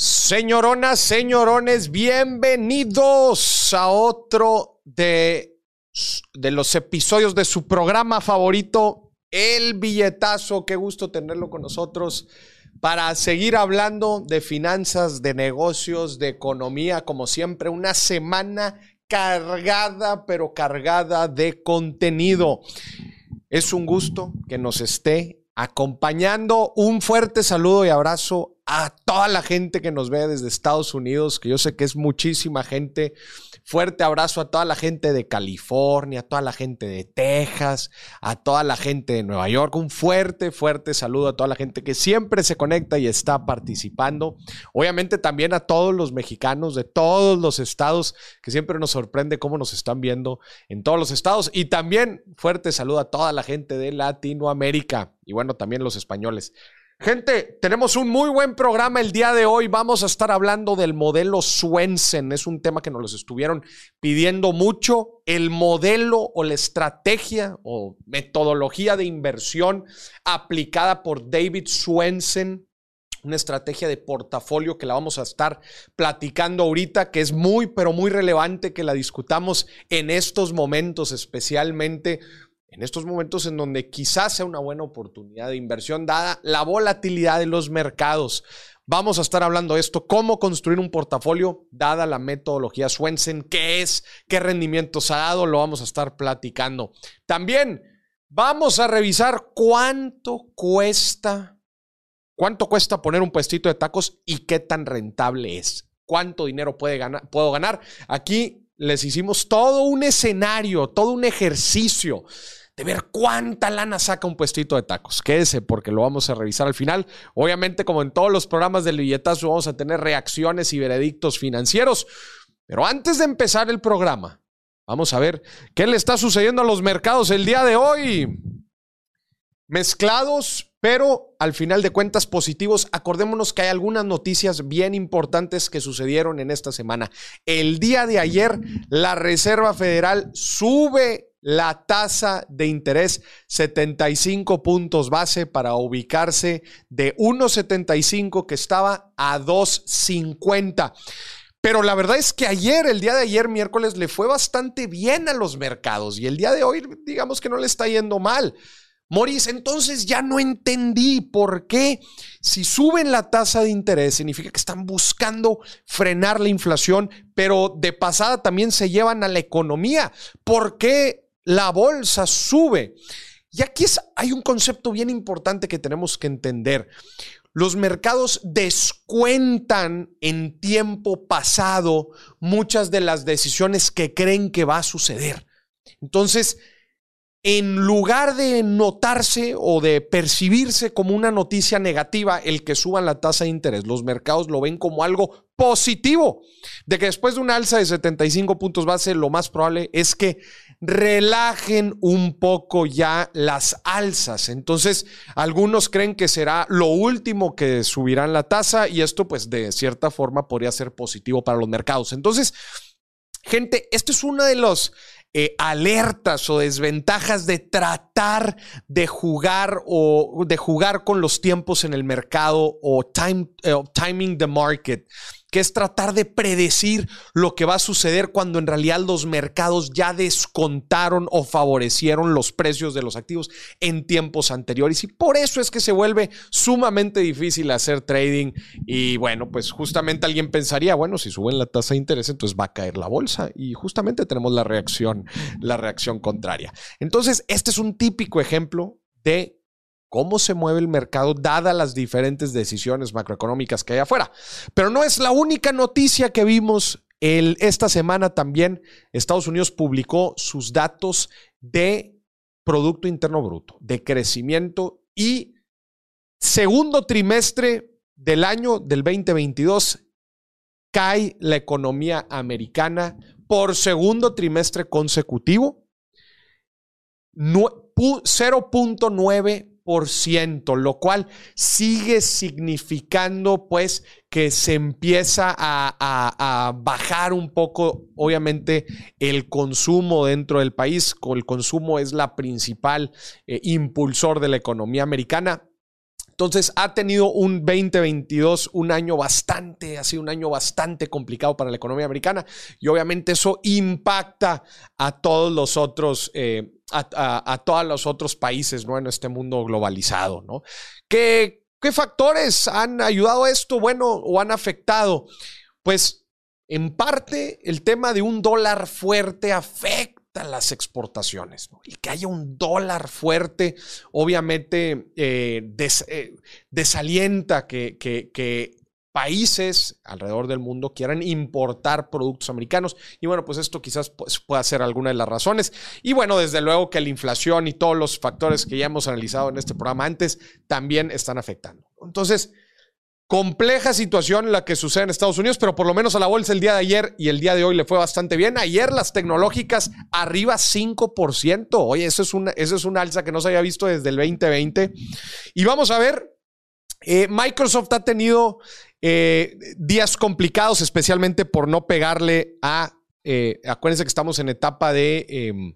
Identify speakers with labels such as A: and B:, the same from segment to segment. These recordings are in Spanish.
A: Señoronas, señorones, bienvenidos a otro de, de, los episodios de su programa favorito, El Billetazo. Qué gusto tenerlo con nosotros para seguir hablando de finanzas, de negocios, de economía, como siempre, una semana cargada, pero cargada de contenido. Es un gusto que nos esté acompañando. Un fuerte saludo y abrazo a toda la gente que nos ve desde Estados Unidos, que yo sé que es muchísima gente. Fuerte abrazo a toda la gente de California, a toda la gente de Texas, a toda la gente de Nueva York. Un fuerte, fuerte saludo a toda la gente que siempre se conecta y está participando. Obviamente también a todos los mexicanos de todos los estados, que siempre nos sorprende cómo nos están viendo en todos los estados. Y también fuerte saludo a toda la gente de Latinoamérica y bueno, también los españoles. Gente, tenemos un muy buen programa el día de hoy. Vamos a estar hablando del modelo Swensen. Es un tema que nos los estuvieron pidiendo mucho. El modelo o la estrategia o metodología de inversión aplicada por David Swensen. Una estrategia de portafolio que la vamos a estar platicando ahorita, que es muy, pero muy relevante que la discutamos en estos momentos, especialmente en estos momentos en donde quizás sea una buena oportunidad de inversión dada la volatilidad de los mercados. Vamos a estar hablando de esto, cómo construir un portafolio dada la metodología Swensen, qué es, qué rendimientos ha dado, lo vamos a estar platicando. También vamos a revisar cuánto cuesta, cuánto cuesta poner un puestito de tacos y qué tan rentable es. Cuánto dinero puede ganar, puedo ganar. Aquí les hicimos todo un escenario, todo un ejercicio de ver cuánta lana saca un puestito de tacos. Quédese porque lo vamos a revisar al final. Obviamente, como en todos los programas del billetazo, vamos a tener reacciones y veredictos financieros. Pero antes de empezar el programa, vamos a ver qué le está sucediendo a los mercados el día de hoy. Mezclados, pero al final de cuentas positivos. Acordémonos que hay algunas noticias bien importantes que sucedieron en esta semana. El día de ayer, la Reserva Federal sube la tasa de interés 75 puntos base para ubicarse de 1.75 que estaba a 2.50. Pero la verdad es que ayer, el día de ayer, miércoles, le fue bastante bien a los mercados y el día de hoy, digamos que no le está yendo mal. Moris, entonces ya no entendí por qué si suben la tasa de interés significa que están buscando frenar la inflación, pero de pasada también se llevan a la economía. ¿Por qué la bolsa sube. Y aquí hay un concepto bien importante que tenemos que entender. Los mercados descuentan en tiempo pasado muchas de las decisiones que creen que va a suceder. Entonces, en lugar de notarse o de percibirse como una noticia negativa el que suban la tasa de interés, los mercados lo ven como algo positivo, de que después de una alza de 75 puntos base, lo más probable es que relajen un poco ya las alzas. Entonces, algunos creen que será lo último que subirán la tasa y esto pues de cierta forma podría ser positivo para los mercados. Entonces, gente, esto es uno de los eh, alertas o desventajas de tratar de jugar o de jugar con los tiempos en el mercado o eh, timing the market que es tratar de predecir lo que va a suceder cuando en realidad los mercados ya descontaron o favorecieron los precios de los activos en tiempos anteriores. Y por eso es que se vuelve sumamente difícil hacer trading. Y bueno, pues justamente alguien pensaría, bueno, si suben la tasa de interés, entonces va a caer la bolsa. Y justamente tenemos la reacción, la reacción contraria. Entonces, este es un típico ejemplo de cómo se mueve el mercado dadas las diferentes decisiones macroeconómicas que hay afuera. Pero no es la única noticia que vimos esta semana también. Estados Unidos publicó sus datos de Producto Interno Bruto, de crecimiento y segundo trimestre del año del 2022 cae la economía americana por segundo trimestre consecutivo. 0.9 lo cual sigue significando pues que se empieza a, bajar un poco, obviamente, el consumo dentro del país. El consumo es la principal eh, impulsor de la economía americana. Entonces ha tenido un 2022, un año bastante, ha sido un año bastante complicado para la economía americana y obviamente eso impacta a todos los otros, eh, a, todos los otros países, ¿no? En este mundo globalizado, ¿no? ¿Qué, ¿Qué factores han ayudado a esto, bueno, o han afectado? Pues en parte el tema de un dólar fuerte afecta las exportaciones. Y que haya un dólar fuerte, obviamente, eh, eh, desalienta que, que, países alrededor del mundo quieran importar productos americanos. Y bueno, pues esto quizás pueda ser alguna de las razones. Y bueno, desde luego que la inflación y todos los factores que ya hemos analizado en este programa antes también están afectando. Entonces, Compleja situación la que sucede en Estados Unidos, pero por lo menos a la bolsa el día de ayer y el día de hoy le fue bastante bien. Ayer las tecnológicas arriba 5%. Oye, eso es una, eso es una alza que no se había visto desde el 2020. Y vamos a ver, eh, Microsoft ha tenido eh, días complicados, especialmente por no pegarle a... Eh, acuérdense que estamos en etapa de em,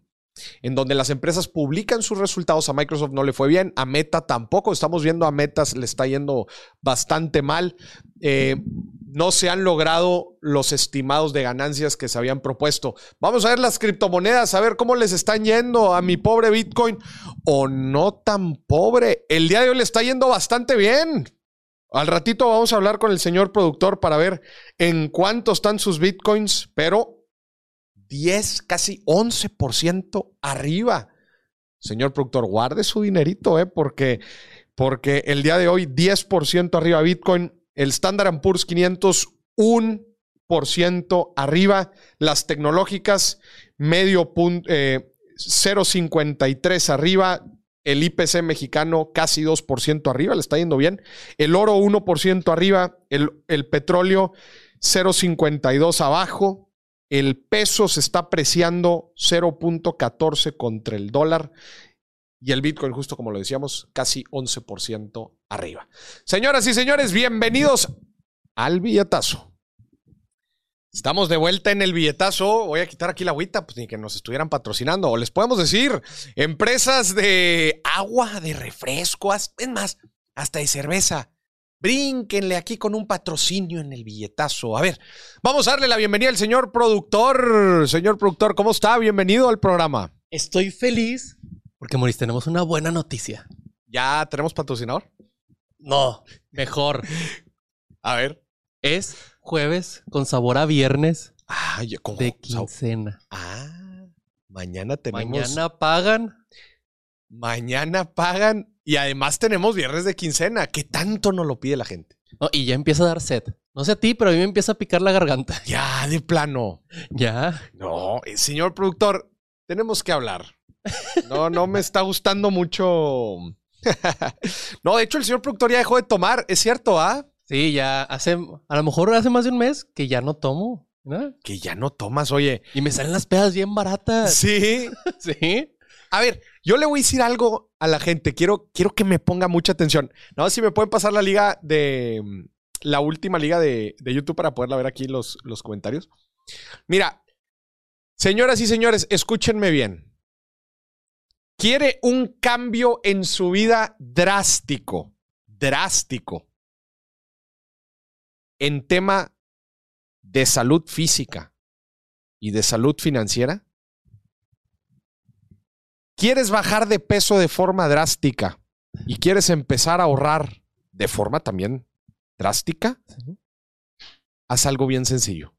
A: en donde las empresas publican sus resultados. A Microsoft no le fue bien, a Meta tampoco. Estamos viendo a Meta le está yendo bastante mal. Eh, no se han logrado los estimados de ganancias que se habían propuesto. Vamos a ver las criptomonedas, a ver cómo les están yendo a mi pobre Bitcoin o no tan pobre. El día de hoy le está yendo bastante bien. Al ratito vamos a hablar con el señor productor para ver en cuánto están sus Bitcoins, pero 10, casi 11% arriba. Señor productor, guarde su dinerito, ¿eh? porque, porque el día de hoy 10% arriba Bitcoin, el Standard Poor's 500 1% arriba, las tecnológicas medio punto, 0.53 eh, arriba, el IPC mexicano casi 2% arriba, le está yendo bien, el oro 1% arriba, el, el petróleo 0.52 abajo, el peso se está apreciando 0.14 contra el dólar y el Bitcoin, justo como lo decíamos, casi 11% arriba. Señoras y señores, bienvenidos al billetazo. Estamos de vuelta en el billetazo. Voy a quitar aquí la agüita, pues ni que nos estuvieran patrocinando. O les podemos decir, empresas de agua, de refresco, es más, hasta de cerveza. Brínquenle aquí con un patrocinio en el billetazo. A ver, vamos a darle la bienvenida al señor productor. Señor productor, ¿cómo está? Bienvenido al programa.
B: Estoy feliz porque, Maurice, tenemos una buena noticia.
A: ¿Ya tenemos patrocinador?
B: No, mejor.
A: a ver.
B: Es jueves con sabor a viernes
A: ah,
B: de quincena.
A: Ah, mañana tenemos.
B: Mañana pagan.
A: Mañana pagan y además tenemos viernes de quincena. ¿Qué tanto nos lo pide la gente?
B: y ya empieza a dar sed. No sé a ti, pero a mí me empieza a picar la garganta.
A: Ya, de plano.
B: Ya.
A: No, eh, señor productor, tenemos que hablar. No, no me está gustando mucho. no, de hecho, el señor productor ya dejó de tomar. ¿Es cierto, ah?
B: Sí, ya hace, a lo mejor hace más de un mes que ya no tomo.
A: Que ya no tomas, oye.
B: Y me salen las pedas bien baratas.
A: Sí.
B: sí.
A: A ver, yo le voy a decir algo a la gente. Quiero, quiero que me ponga mucha atención. Más si me pueden pasar la liga de. Mm, la última liga de, YouTube para poderla ver aquí los, los comentarios. Mira, señoras y señores, escúchenme bien. Quiere un cambio en su vida drástico. Drástico. En tema de salud física y de salud financiera quieres bajar de peso de forma drástica y quieres empezar a ahorrar de forma también drástica, haz algo bien sencillo.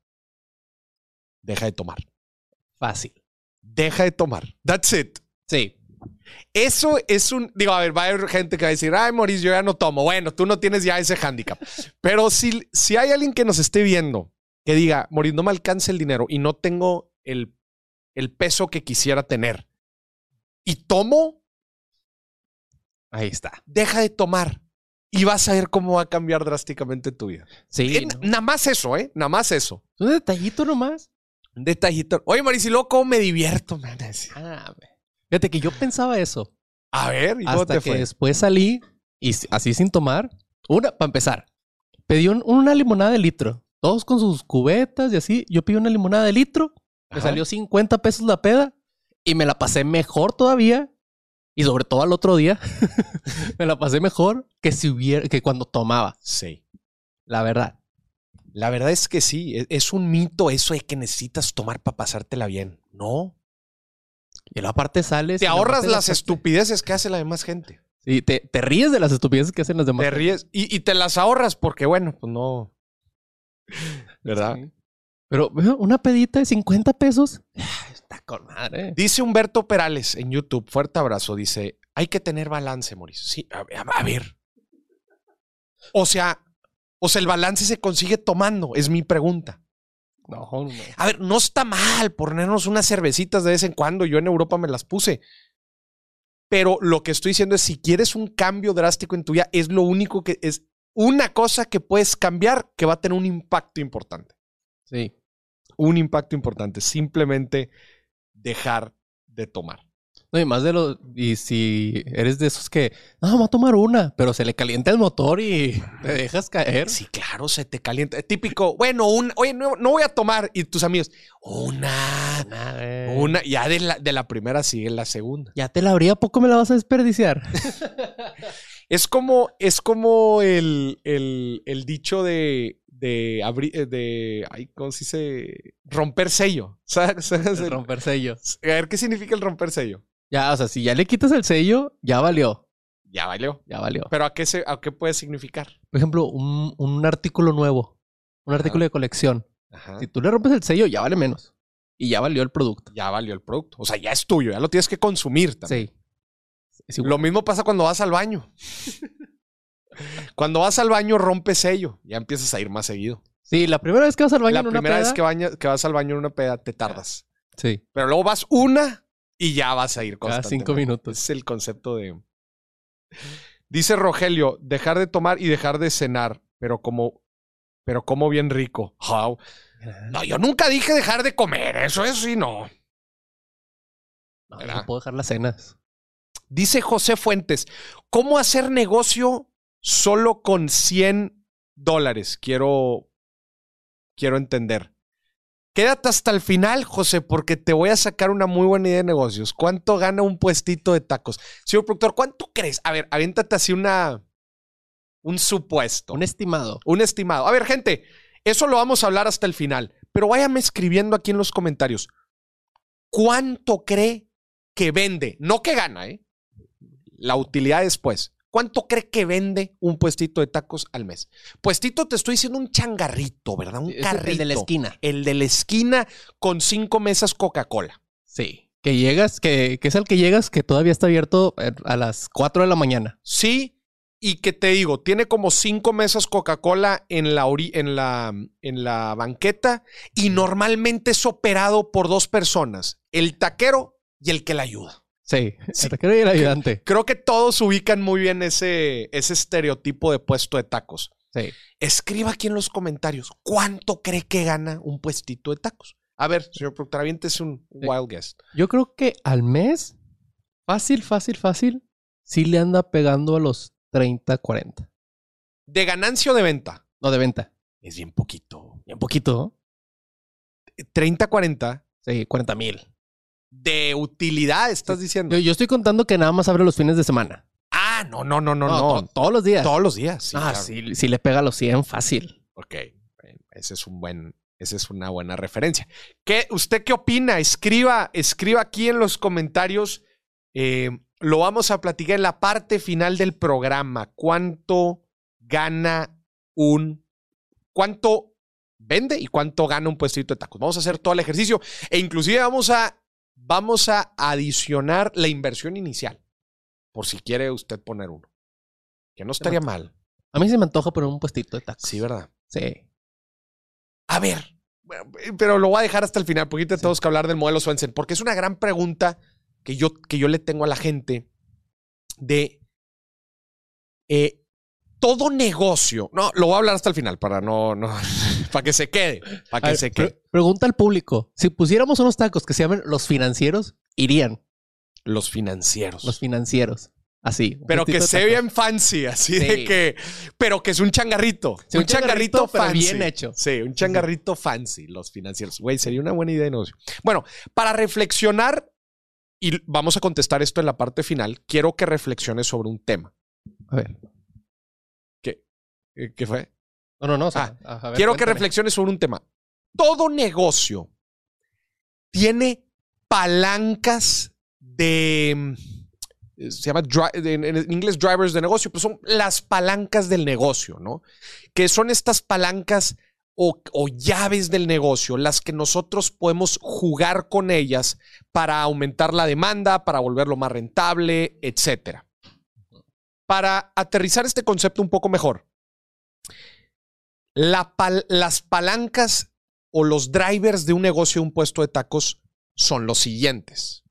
A: Deja de tomar.
B: Fácil.
A: Deja de tomar. That's it.
B: Sí.
A: Eso es un. Digo, a ver, va a haber gente que va a decir, ay, Maurice, yo ya no tomo. Bueno, tú no tienes ya ese hándicap. Pero si, si hay alguien que nos esté viendo que diga, Maurice, no me alcanza el dinero y no tengo el, el peso que quisiera tener, y tomo,
B: ahí está.
A: Deja de tomar y vas a ver cómo va a cambiar drásticamente tu vida.
B: Sí.
A: Eh, nada más eso, ¿eh? Nada más eso.
B: Un detallito nomás.
A: Un detallito. Oye, Marisi, loco, me divierto, man.
B: Ah, fíjate que yo pensaba eso.
A: A ver,
B: ¿y Hasta que después salí y así sin tomar. Una, para empezar, pedí una limonada de litro. Todos con sus cubetas y así. Yo pedí una limonada de litro. Me salió 50 pesos la peda y me la pasé mejor todavía Y sobre todo al otro día, me la pasé mejor que si hubiera, que cuando tomaba.
A: Sí.
B: La verdad.
A: La verdad es que sí, e- es un mito eso de que necesitas tomar para pasártela bien. No.
B: Y luego aparte sales.
A: Te ahorras
B: la
A: las estupideces que hace la demás gente.
B: Sí, te, te ríes de las estupideces que hacen las demás.
A: Te ríes y, y te las ahorras porque, bueno, pues no. ¿Verdad?
B: Sí. Pero una pedita de 50 pesos. Está con madre.
A: Dice Humberto Perales en YouTube, fuerte abrazo, dice, hay que tener balance, Mauricio. Sí, a, a- a ver. O sea, o sea, el balance se consigue tomando, es mi pregunta.
B: No, no.
A: A ver, no está mal ponernos unas cervecitas de vez en cuando. Yo en Europa me las puse. Pero lo que estoy diciendo es, si quieres un cambio drástico en tu vida, es lo único que es una cosa que puedes cambiar que va a tener un impacto importante.
B: Sí.
A: Un impacto importante. Simplemente dejar de tomar.
B: No, y más de lo. Y si eres de esos que. No, vamos a tomar una, pero se le calienta el motor y te dejas caer.
A: Sí, claro, se te calienta. Típico, bueno, un, oye, no, no voy a tomar. Y tus amigos, una, una. Ya de la, de la primera sigue la segunda.
B: Ya te la abría, ¿a poco me la vas a desperdiciar?
A: Es como, es como el, el, el dicho de, de, abri- eh, de, ay, ¿cómo se dice? Romper sello. ¿Sabes? ¿Sabes?
B: El romper sello.
A: A ver, ¿qué significa el romper sello?
B: Ya, o sea, si ya le quitas el sello, ya valió.
A: Ya valió.
B: Ya valió.
A: Pero ¿a qué, se, a qué puede significar?
B: Por ejemplo, un, un artículo nuevo. Un artículo de colección.
A: Ajá.
B: Si tú le rompes el sello, ya vale menos. Y ya valió el producto.
A: Ya valió el producto. O sea, ya es tuyo, ya lo tienes que consumir también.
B: Sí.
A: Lo mismo pasa cuando vas al baño. cuando vas al baño, rompes sello. Ya empiezas a ir más seguido.
B: Sí, la primera vez que vas al baño
A: La
B: en una
A: primera vez
B: peda-
A: que, baña- que vas al baño en una peda, te tardas.
B: Sí,
A: Pero luego vas una y ya vas a ir
B: cada cinco minutos.
A: Es el concepto de. Dice Rogelio, dejar de tomar y dejar de cenar, pero como, pero como bien rico. How? No, yo nunca dije dejar de comer, eso es sí, no.
B: No,
A: ¿Verdad?
B: no puedo dejar las cenas.
A: Dice José Fuentes, ¿cómo hacer negocio solo con 100 dólares? Quiero, quiero entender. Quédate hasta el final, José, porque te voy a sacar una muy buena idea de negocios. ¿Cuánto gana un puestito de tacos? Señor productor, ¿cuánto crees? A ver, aviéntate así una, un supuesto.
B: Un estimado.
A: Un estimado. A ver, gente, eso lo vamos a hablar hasta el final, pero váyame escribiendo aquí en los comentarios. ¿Cuánto cree que vende? No que gana, ¿eh? La utilidad después. ¿Cuánto cree que vende un puestito de tacos al mes? Puestito te estoy diciendo un changarrito, ¿verdad? Un
B: Es
A: carrito.
B: el de la esquina.
A: El de la esquina con cinco mesas Coca-Cola.
B: Sí. Que llegas, que, que es el que llegas que todavía está abierto eh, a las 4 de la mañana.
A: Sí, y que te digo, tiene como cinco mesas Coca-Cola en la, ori- en, la, en la banqueta y normalmente es operado por dos personas, el taquero y el que la ayuda.
B: Sí.
A: Sí.
B: Taquero y el ayudante.
A: Creo que todos ubican muy bien ese, ese estereotipo de puesto de tacos.
B: Sí.
A: Escriba aquí en los comentarios, ¿cuánto cree que gana un puestito de tacos? A ver, señor productor, aviéntese un
B: Sí.
A: wild guess.
B: Yo creo que al mes, fácil, fácil, fácil, sí le anda pegando a los 30, 40.
A: ¿De ganancia o de venta?
B: No, de venta.
A: Es bien poquito.
B: Un poquito.
A: 30, 40
B: Sí, 40 mil.
A: De utilidad, estás diciendo.
B: Yo, yo estoy contando que nada más abre los fines de semana.
A: Ah, no, no, no, no, no.
B: to- todos los días.
A: Todos los días. Sí,
B: ah,
A: claro.
B: sí, sí le pega los 100 fácil.
A: Ok. bueno, Ese es un buen, esa es una buena referencia. ¿Qué, ¿Usted qué opina? Escriba, escriba aquí en los comentarios. Eh, lo vamos a platicar en la parte final del programa. ¿Cuánto gana un. ¿Cuánto vende y cuánto gana un puestito de tacos? Vamos a hacer todo el ejercicio e inclusive vamos a, vamos a adicionar la inversión inicial. Por si quiere usted poner uno. Que no estaría mal.
B: A mí se me antoja poner un puestito de tacos.
A: Sí, ¿verdad?
B: Sí.
A: A ver, pero lo voy a dejar hasta el final, porque ahorita tenemos que hablar del modelo Swensen, porque es una gran pregunta que yo, que yo le tengo a la gente de eh, todo negocio. No, lo voy a hablar hasta el final para no, no, para que se quede, para que
B: ver,
A: se
B: pre-
A: quede.
B: pregunta al público. Si pusiéramos unos tacos que se llaman los financieros, irían
A: Los financieros.
B: los financieros. Así.
A: pero que se vean fancy, así de que, pero que es un changarrito.
B: Sí,
A: un
B: un
A: changarrito,
B: changarrito, pero
A: fancy.
B: bien hecho.
A: Sí, un changarrito fancy, los financieros. Güey, sería una buena idea de negocio. Bueno, para reflexionar y vamos a contestar esto en la parte final, quiero que reflexiones sobre un tema.
B: A ver.
A: Eh, ¿Qué fue?
B: No, no, no. o sea, a ver,
A: quiero que reflexiones sobre un tema. Todo negocio tiene palancas de. eh, Se llama en inglés drivers de negocio, pues son las palancas del negocio, ¿no? Que son estas palancas o, o llaves del negocio, las que nosotros podemos jugar con ellas para aumentar la demanda, para volverlo más rentable, etcétera. Para aterrizar este concepto un poco mejor, la pal- las palancas o los drivers de un negocio, un puesto de tacos, son los siguientes.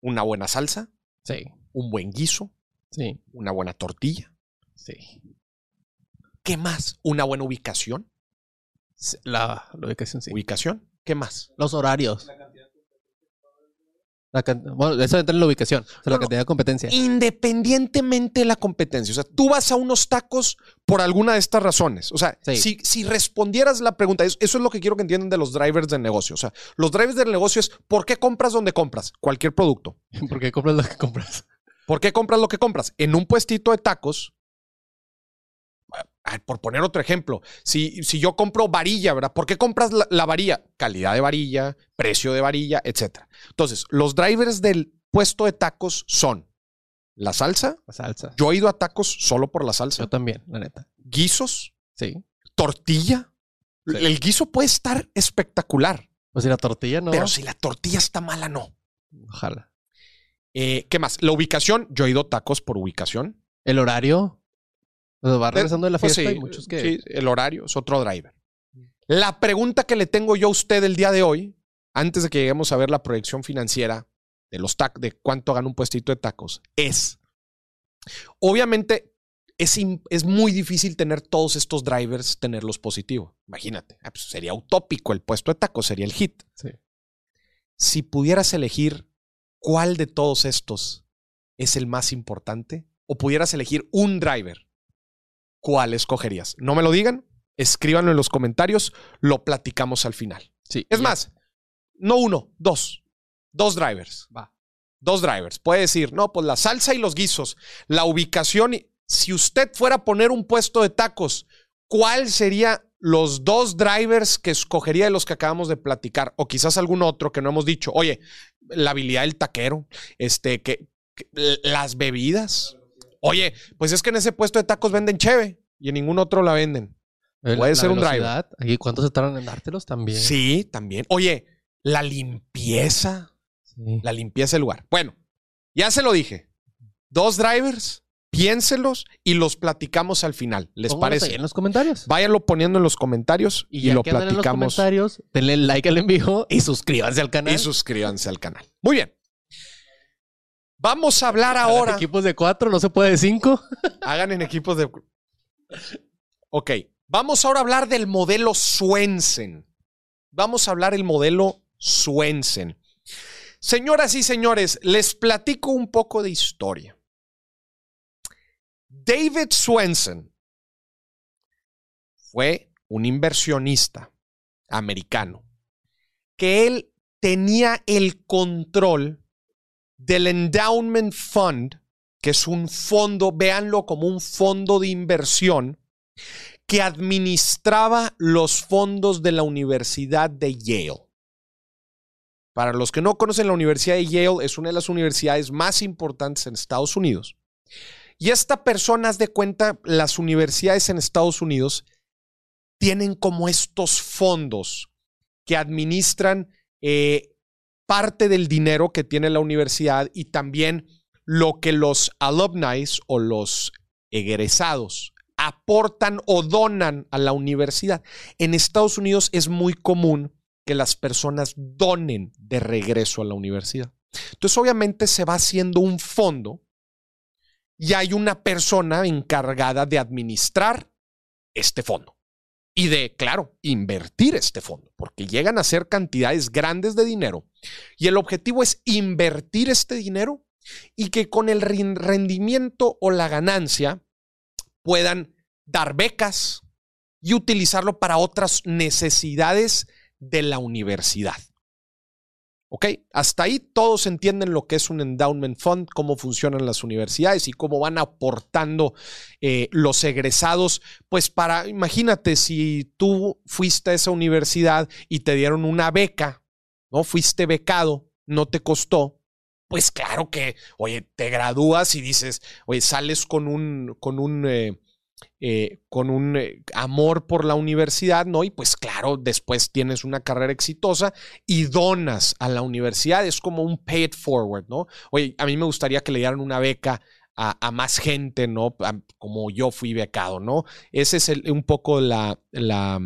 A: Una buena salsa,
B: Sí,
A: un buen guiso,
B: sí,
A: una buena tortilla.
B: sí.
A: ¿Qué más? Una buena ubicación.
B: La ubicación, sí.
A: Ubicación. ¿Qué más?
B: Los horarios. La Bueno, eso entra en la ubicación. O sea,
A: No,
B: la cantidad de competencia.
A: Independientemente de la competencia. O sea, tú vas a unos tacos por alguna de estas razones. O sea,
B: Sí.
A: si, si respondieras la pregunta, eso, eso es lo que quiero que entiendan de los drivers del negocio. O sea, los drivers del negocio es ¿por qué compras donde compras? Cualquier producto.
B: ¿Por qué compras lo que compras?
A: ¿Por qué compras lo que compras? En un puestito de tacos, por poner otro ejemplo, si, si yo compro varilla, ¿verdad? ¿Por qué compras la, la varilla? Calidad de varilla, precio de varilla, etc. Entonces, los drivers del puesto de tacos son la salsa.
B: La salsa.
A: Yo he ido a tacos solo por la
B: Yo
A: salsa.
B: también, la neta.
A: Guisos,
B: Sí.
A: tortilla.
B: Sí.
A: El guiso puede estar espectacular,
B: Pues si la tortilla no.
A: pero si la tortilla está mala, no.
B: Ojalá.
A: Eh, ¿Qué más? La ubicación. Yo he ido a tacos por ubicación.
B: El horario. O sea, va regresando de la
A: Pues
B: fiesta
A: sí,
B: y muchos que.
A: sí, el horario es otro driver. La pregunta que le tengo yo a usted el día de hoy, antes de que lleguemos a ver la proyección financiera de los tac de cuánto gana un puestito de tacos, es, obviamente, es, es muy difícil tener todos estos drivers, tenerlos positivos. Imagínate, ah, pues sería utópico el puesto de tacos, sería el hit.
B: Sí.
A: Si pudieras elegir cuál de todos estos es el más importante, o pudieras elegir un driver, ¿cuál escogerías? No me lo digan, escríbanlo en los comentarios, lo platicamos al final.
B: Sí.
A: Es más, no uno, dos. Dos drivers.
B: Va.
A: Dos drivers. Puede decir, no, pues la salsa y los guisos, la ubicación. Si usted fuera a poner un puesto de tacos, ¿cuál sería los dos drivers que escogería de los que acabamos de platicar? O quizás algún otro que no hemos dicho. Oye, la habilidad del taquero, este, que, que- las bebidas. Oye, pues es que en ese puesto de tacos venden cheve y en ningún otro la venden.
B: El-
A: puede
B: la
A: ser un driver.
B: Aquí, ¿cuántos se tardan en dártelos también?
A: Sí, también. Oye, la limpieza.
B: Sí.
A: La limpieza del lugar. Bueno, ya se lo dije. Dos drivers, piénselos y los platicamos al final. ¿Les
B: ahí
A: parece?
B: en los comentarios.
A: Váyanlo poniendo en los comentarios y, lo
B: andan en los
A: platicamos.
B: comentarios, denle like al envío y suscríbanse al canal.
A: Y suscríbanse al canal. Muy bien. Vamos a hablar ahora.
B: Equipos de cuatro, no se puede de cinco.
A: Hagan en equipos de. Ok. Vamos ahora a hablar del modelo Swensen. Vamos a hablar el modelo Swensen. Señoras y señores, les platico un poco de historia. David Swensen fue un inversionista americano que él tenía el control del Endowment Fund, que es un fondo, véanlo como un fondo de inversión que administraba los fondos de la Universidad de Yale. Para los que no conocen, la Universidad de Yale es una de las universidades más importantes en Estados Unidos. Y esta persona, haz de cuenta, las universidades en Estados Unidos tienen como estos fondos que administran eh, parte del dinero que tiene la universidad y también lo que los alumni o los egresados aportan o donan a la universidad. En Estados Unidos es muy común que las personas donen de regreso a la universidad. Entonces, obviamente se va haciendo un fondo y hay una persona encargada de administrar este fondo y de, claro, invertir este fondo, porque llegan a ser cantidades grandes de dinero y el objetivo es invertir este dinero y que con el rendimiento o la ganancia puedan dar becas y utilizarlo para otras necesidades de la universidad. ¿Ok? Hasta ahí todos entienden lo que es un endowment fund, cómo funcionan las universidades y cómo van aportando eh, los egresados. Pues para, imagínate, si tú fuiste a esa universidad y te dieron una beca, ¿no? Fuiste becado, no te costó. Pues claro que, oye, te gradúas y dices, oye, sales con un, con un, eh, eh, con un eh, amor por la universidad, ¿no? Y pues claro, después tienes una carrera exitosa y donas a la universidad, es como un pay it forward, ¿no? Oye, a mí me gustaría que le dieran una beca a, más gente, ¿no? como yo fui becado, ¿no? Ese es un poco la, la,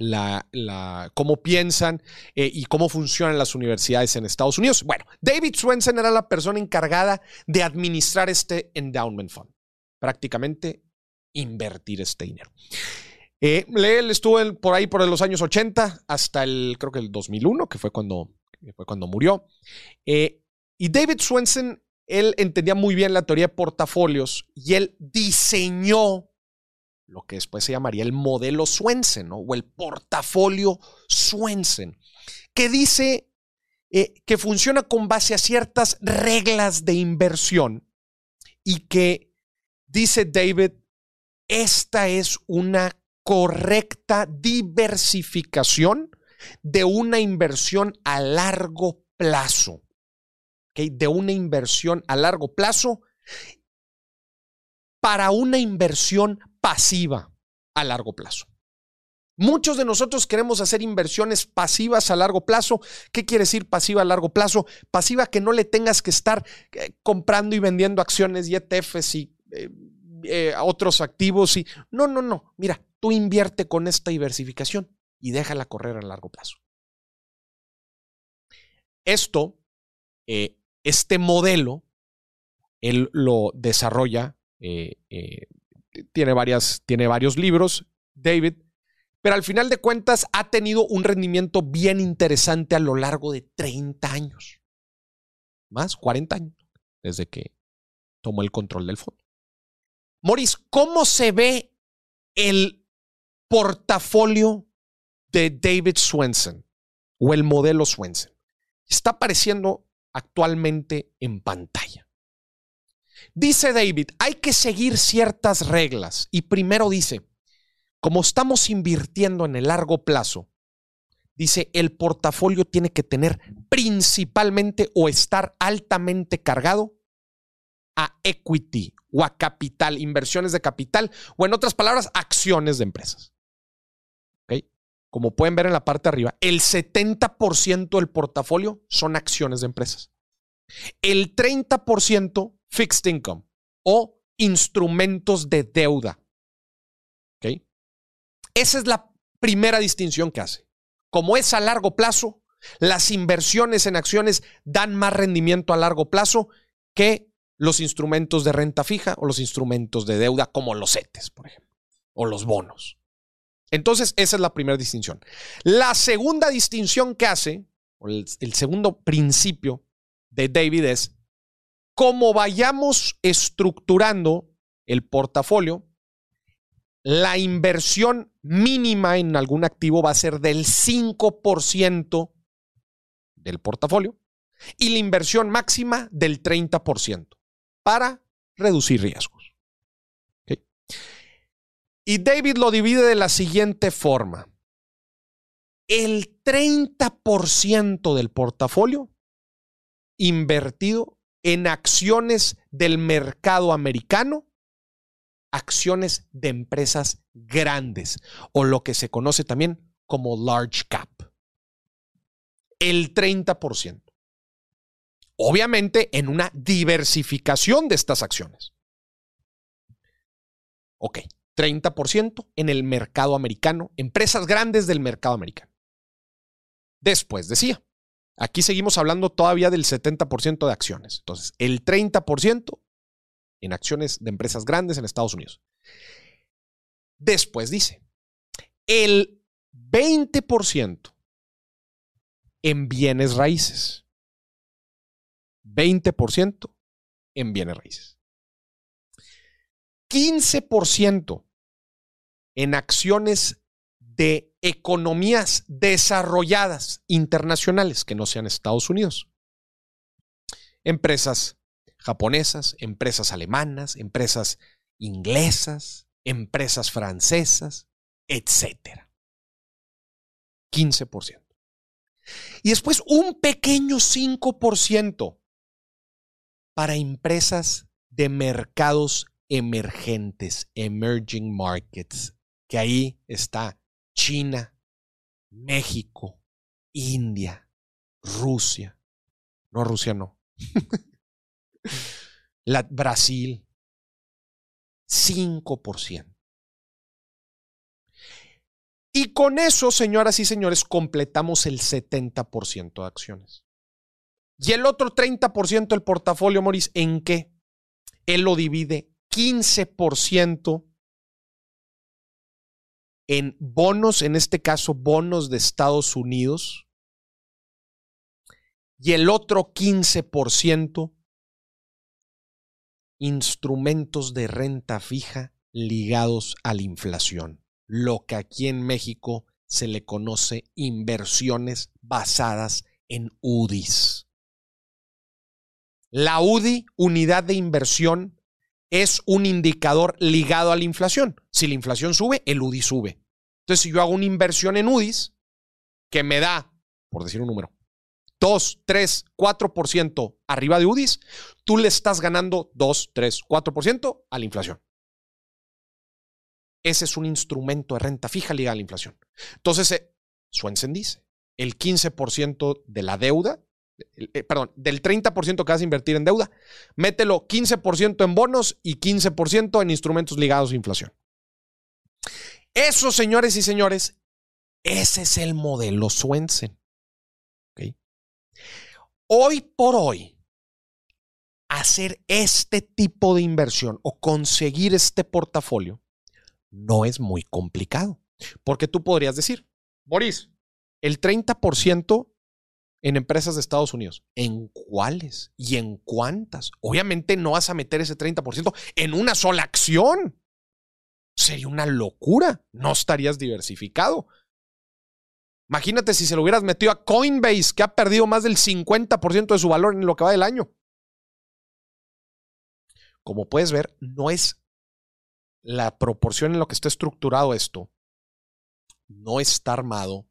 A: la, la, cómo piensan eh, y cómo funcionan las universidades en Estados Unidos. Bueno, David Swensen era la persona encargada de administrar este endowment fund. Prácticamente invertir este dinero. Eh, él estuvo por ahí por los años 80 hasta el, creo que el 2001, que fue cuando, fue cuando murió. Eh, y David Swensen, él entendía muy bien la teoría de portafolios y él diseñó lo que después se llamaría el modelo Swensen, o el portafolio Swensen, que dice eh, que funciona con base a ciertas reglas de inversión y que, dice David, esta es una correcta diversificación de una inversión a largo plazo. De una inversión a largo plazo para una inversión pasiva a largo plazo. Muchos de nosotros queremos hacer inversiones pasivas a largo plazo. ¿Qué quiere decir pasiva a largo plazo? Pasiva que no le tengas que estar eh, comprando y vendiendo acciones y ETFs y eh, eh, otros activos y no, no, no. Mira, tú invierte con esta diversificación y déjala correr a largo plazo. Esto, eh, este modelo, él lo desarrolla, eh, tiene, varias, tiene varios libros, David, pero al final de cuentas ha tenido un rendimiento bien interesante a lo largo de 30 años, más 40 años, desde que tomó el control del fondo. Morris, ¿cómo se ve el portafolio de David Swensen o el modelo Swensen? Está apareciendo actualmente en pantalla. Dice David, hay que seguir ciertas reglas y primero dice, como estamos invirtiendo en el largo plazo, dice, el portafolio tiene que tener principalmente o estar altamente cargado a equity o a capital, inversiones de capital, o en otras palabras, acciones de empresas. Como pueden ver en la parte de arriba, el 70% del portafolio son acciones de empresas. El 30% fixed income o instrumentos de deuda. Esa es la primera distinción que hace. Como es a largo plazo, las inversiones en acciones dan más rendimiento a largo plazo que los instrumentos de renta fija o los instrumentos de deuda como los CETES, por ejemplo, o los bonos. Entonces, esa es la primera distinción. La segunda distinción que hace, o el, el segundo principio de David es, como vayamos estructurando el portafolio, la inversión mínima en algún activo va a ser del 5% del portafolio y la inversión máxima del 30% para reducir riesgos. Y David lo divide de la siguiente forma. El 30% del portafolio invertido en acciones del mercado americano, acciones de empresas grandes o lo que se conoce también como large cap. El 30% obviamente en una diversificación de estas acciones. Ok, 30% en el mercado americano, empresas grandes del mercado americano. Después decía, aquí seguimos hablando todavía del 70% de acciones. Entonces, el 30% en acciones de empresas grandes en Estados Unidos. Después dice, el 20% en bienes raíces. 20% en bienes raíces. 15% en acciones de economías desarrolladas internacionales que no sean Estados Unidos. Empresas japonesas, empresas alemanas, empresas inglesas, empresas francesas, etc. 15%. Y después un pequeño 5% para empresas de mercados emergentes, emerging markets, que ahí está China, México, India, Rusia. No, Rusia no. La, Brasil, 5%. Y con eso, señoras y señores, completamos el 70% de acciones. Y el otro 30% del portafolio, Moris, ¿en qué? Él lo divide 15% en bonos, en este caso bonos de Estados Unidos, y el otro 15% instrumentos de renta fija ligados a la inflación, lo que aquí en México se le conoce inversiones basadas en UDIs. La UDI, unidad de inversión, es un indicador ligado a la inflación. Si la inflación sube, el UDI sube. Entonces, si yo hago una inversión en UDIs que me da, por decir un número, 2, 3, 4% arriba de UDIs, tú le estás ganando 2, 3, 4% a la inflación. Ese es un instrumento de renta fija ligado a la inflación. Entonces, eh, Swensen dice, el 15% de la deuda, eh, perdón, del 30% que vas a invertir en deuda, mételo 15% en bonos y 15% en instrumentos ligados a inflación. Eso, señores y señores, ese es el modelo Swensen. Hoy por hoy, hacer este tipo de inversión o conseguir este portafolio no es muy complicado. Porque tú podrías decir, Boris, el 30% en empresas de Estados Unidos. ¿En cuáles? ¿Y en cuántas? Obviamente no vas a meter ese 30% en una sola acción. Sería una locura. No estarías diversificado. Imagínate si se lo hubieras metido a Coinbase, que ha perdido más del 50% de su valor en lo que va del año. Como puedes ver, no es la proporción en lo que está estructurado esto. No está armado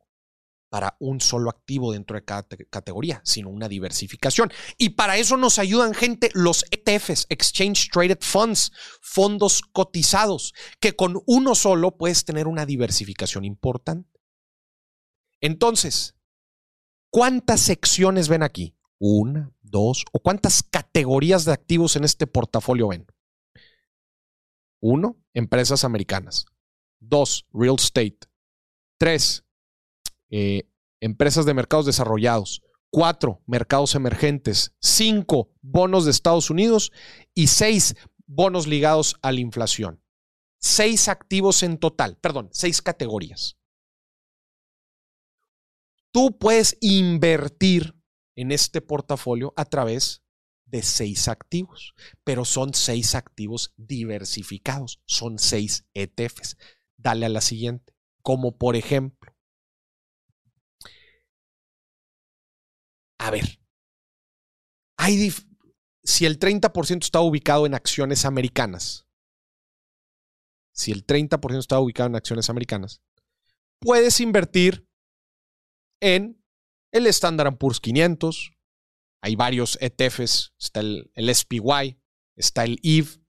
A: para un solo activo dentro de cada categoría, sino una diversificación. Y para eso nos ayudan, gente, los ETFs, Exchange Traded Funds, fondos cotizados, que con uno solo puedes tener una diversificación importante. Entonces, ¿cuántas secciones ven aquí? Una, dos, o cuántas categorías de activos en este portafolio ven? Uno, empresas americanas. Dos, real estate. Tres, eh, empresas de mercados desarrollados. Cuatro, mercados emergentes. Cinco, bonos de Estados Unidos. Y seis, bonos ligados a la inflación. Seis activos en total, perdón, seis categorías. Tú puedes invertir en este portafolio a través de seis activos, pero son seis activos diversificados, son seis ETFs. Dale a la siguiente, como por ejemplo, a ver, si el 30% está ubicado en acciones americanas, si el 30% está ubicado en acciones americanas, puedes invertir en el Standard Poor's 500. Hay varios ETFs. Está el, SPY, está el EVE,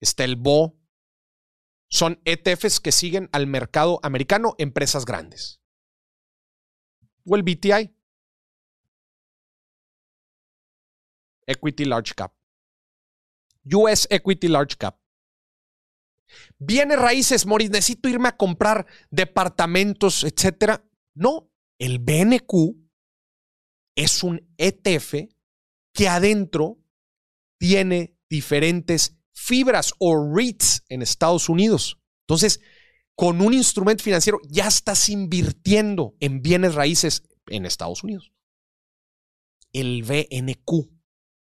A: está el BO. Son ETFs que siguen al mercado americano, empresas grandes. O el BTI. Equity Large Cap. US Equity Large Cap. Viene raíces, Moris, necesito irme a comprar departamentos, etcétera. No, el BNQ es un ETF que adentro tiene diferentes fibras o REITs en Estados Unidos. Entonces, con un instrumento financiero ya estás invirtiendo en bienes raíces en Estados Unidos. El BNQ,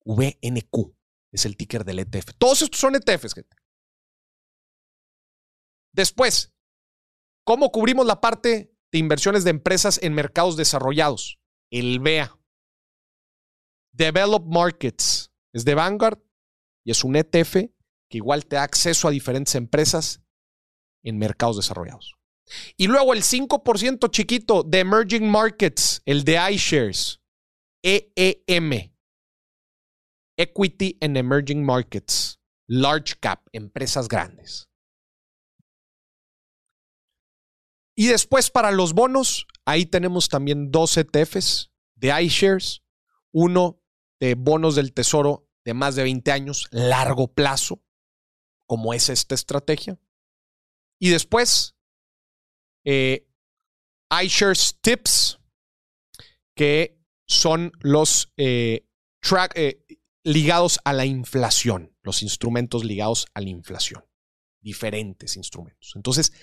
A: VNQ, es el ticker del ETF. Todos estos son ETFs, gente. Después, ¿Cómo cubrimos la parte de inversiones de empresas en mercados desarrollados? El BEA. Developed Markets. Es de Vanguard y es un ETF que igual te da acceso a diferentes empresas en mercados desarrollados. Y luego el 5% chiquito de Emerging Markets, el de iShares, EEM, Equity and Emerging Markets, Large Cap, empresas grandes. Y después para los bonos, ahí tenemos también dos ETFs de iShares, uno de bonos del tesoro de más de 20 años, largo plazo, como es esta estrategia. Y después, eh, iShares Tips, que son los eh, track, eh, ligados a la inflación, los instrumentos ligados a la inflación, diferentes instrumentos. Entonces,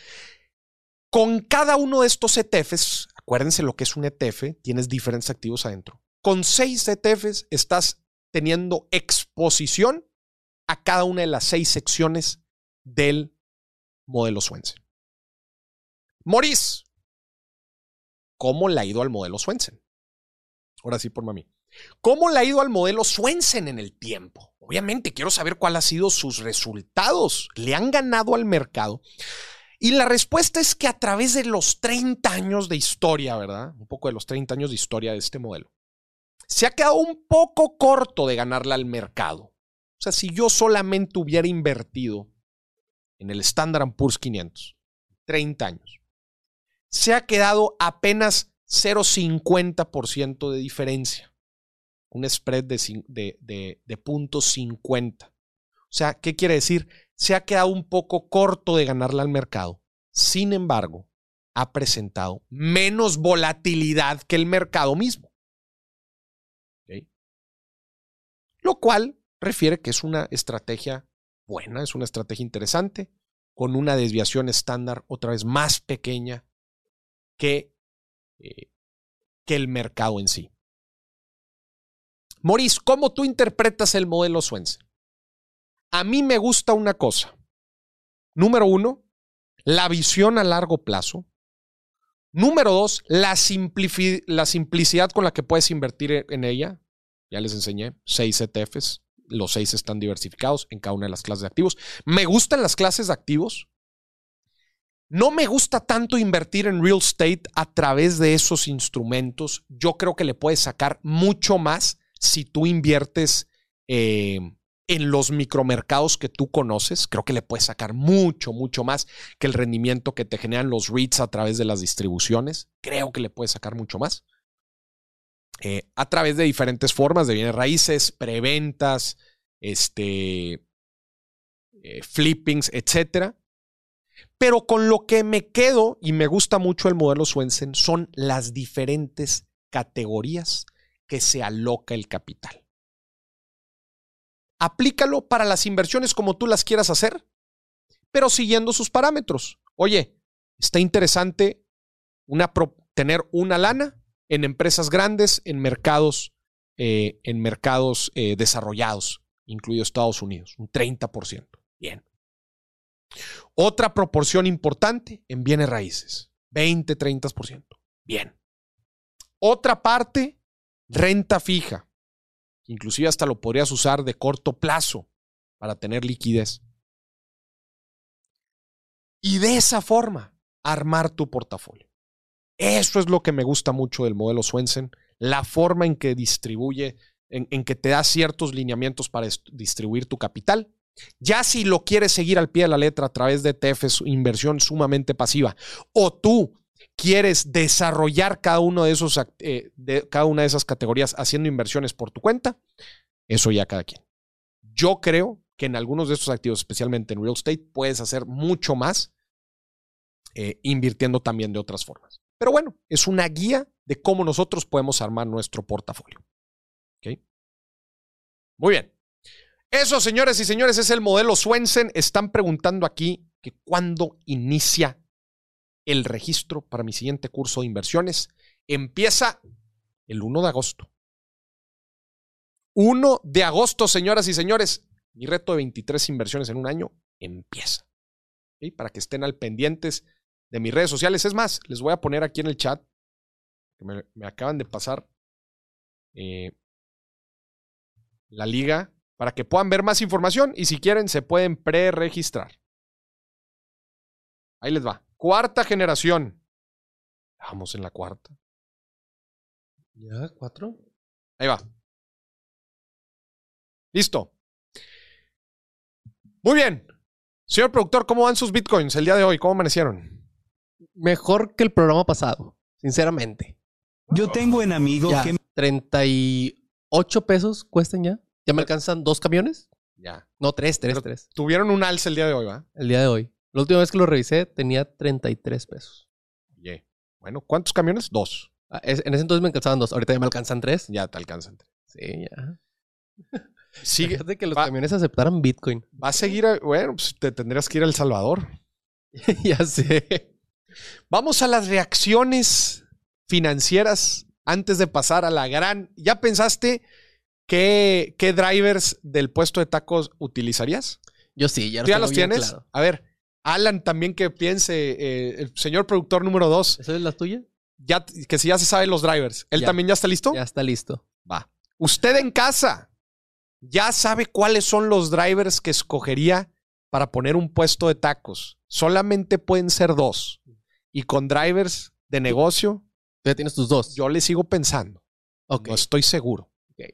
A: con cada uno de estos ETFs, acuérdense lo que es un ETF, tienes diferentes activos adentro. Con seis ETFs estás teniendo exposición a cada una de las seis secciones del modelo Swensen. Maurice, ¿cómo le ha ido al modelo Swensen? Ahora sí, por mami. ¿Cómo le ha ido al modelo Swensen en el tiempo? Obviamente, quiero saber cuáles han sido sus resultados. ¿Le han ganado al mercado? Y la respuesta es que a través de los 30 años de historia, ¿verdad? Un poco de los 30 años de historia de este modelo, se ha quedado un poco corto de ganarle al mercado. O sea, si yo solamente hubiera invertido en el Standard Poor's 500, 30 años, se ha quedado apenas 0,50% de diferencia. Un spread de, de, de, de punto 50. O sea, ¿qué quiere decir? Se ha quedado un poco corto de ganarle al mercado. Sin embargo, ha presentado menos volatilidad que el mercado mismo. Lo cual refiere que es una estrategia buena, es una estrategia interesante, con una desviación estándar otra vez más pequeña que, eh, que el mercado en sí. Maurice, ¿cómo tú interpretas el modelo Swensen? A mí me gusta una cosa. Número uno, la visión a largo plazo. Número dos, la, la simplicidad con la que puedes invertir en ella. Ya les enseñé, seis ETFs, los seis están diversificados en cada una de las clases de activos. Me gustan las clases de activos. No me gusta tanto invertir en real estate a través de esos instrumentos. Yo creo que le puedes sacar mucho más si tú inviertes eh, en los micromercados que tú conoces. Creo que le puedes sacar mucho, mucho más que el rendimiento que te generan los REITs a través de las distribuciones. Creo que le puedes sacar mucho más. Eh, a través de diferentes formas de bienes raíces, preventas, este, eh, flippings, etc. Pero con lo que me quedo y me gusta mucho el modelo Swensen son las diferentes categorías que se aloca el capital. Aplícalo para las inversiones como tú las quieras hacer, pero siguiendo sus parámetros. Oye, está interesante tener una lana en empresas grandes, en mercados, eh, en mercados eh, desarrollados, incluido Estados Unidos, un 30%. Bien. Otra proporción importante en bienes raíces, 20-30%. Bien. Otra parte, renta fija. Inclusive hasta lo podrías usar de corto plazo para tener liquidez. Y de esa forma, armar tu portafolio. Eso es lo que me gusta mucho del modelo Swensen, la forma en que distribuye, en, que te da ciertos lineamientos para distribuir tu capital. Ya si lo quieres seguir al pie de la letra a través de ETFs, inversión sumamente pasiva, o tú quieres desarrollar cada, uno de esos, eh, cada una de esas categorías haciendo inversiones por tu cuenta, eso ya cada quien. Yo creo que en algunos de estos activos, especialmente en real estate, puedes hacer mucho más eh, invirtiendo también de otras formas. Pero bueno, es una guía de cómo nosotros podemos armar nuestro portafolio. Muy bien. Eso, señores y señores, es el modelo Swensen. Están preguntando aquí que cuándo inicia el registro para mi siguiente curso de inversiones. Empieza el 1 de agosto. 1 de agosto, señoras y señores. Mi reto de 23 inversiones en un año empieza. Para que estén al pendientes de mis redes sociales. Es más, les voy a poner aquí en el chat, que me, me acaban de pasar eh, la liga para que puedan ver más información y si quieren se pueden pre-registrar. Ahí les va. Cuarta generación. Vamos en la cuarta.
B: ¿Ya? ¿Cuatro?
A: Ahí va. Listo. Muy bien. Señor productor, ¿cómo van sus bitcoins el día de hoy? ¿Cómo amanecieron?
B: Mejor que el programa pasado, sinceramente.
C: Yo tengo en amigo
B: Ya,
C: que
B: 38 pesos cuestan ya. ¿Ya me alcanzan dos camiones?
A: Ya.
B: No, tres, tres,
A: Pero-
B: tres.
A: Tuvieron un alza el día de hoy, ¿va?
B: El día de hoy. La última vez que lo revisé tenía 33 pesos.
A: Oye. Bueno, ¿cuántos camiones? Dos.
B: Ah, es- en ese entonces me alcanzaban dos. Ahorita ya me alcanzan tres.
A: Ya te alcanzan.
B: Sí, ya.
A: Sigue.
B: Fíjate que los
A: va-
B: camiones aceptaran Bitcoin.
A: Va a seguir, a- bueno, pues te tendrías que ir a El Salvador.
B: ya sé.
A: Vamos a las reacciones financieras antes de pasar a la gran. ¿Ya pensaste qué, qué drivers del puesto de tacos utilizarías?
B: Yo sí, ya,
A: ¿Tú ya los tienes?
B: claro.
A: A ver, Alan también que piense, eh, el señor productor número dos,
B: ¿Esa es la tuya?
A: ya, que si ya se sabe los drivers. ¿Él
B: Ya.
A: también ya está listo?
B: Ya está listo.
A: Va. Usted en casa ya sabe cuáles son los drivers que escogería para poner un puesto de tacos. Solamente pueden ser dos. Y con drivers de negocio,
B: Tú ya tienes tus dos.
A: yo le sigo pensando.
B: Ok.
A: No estoy seguro.
B: Ok.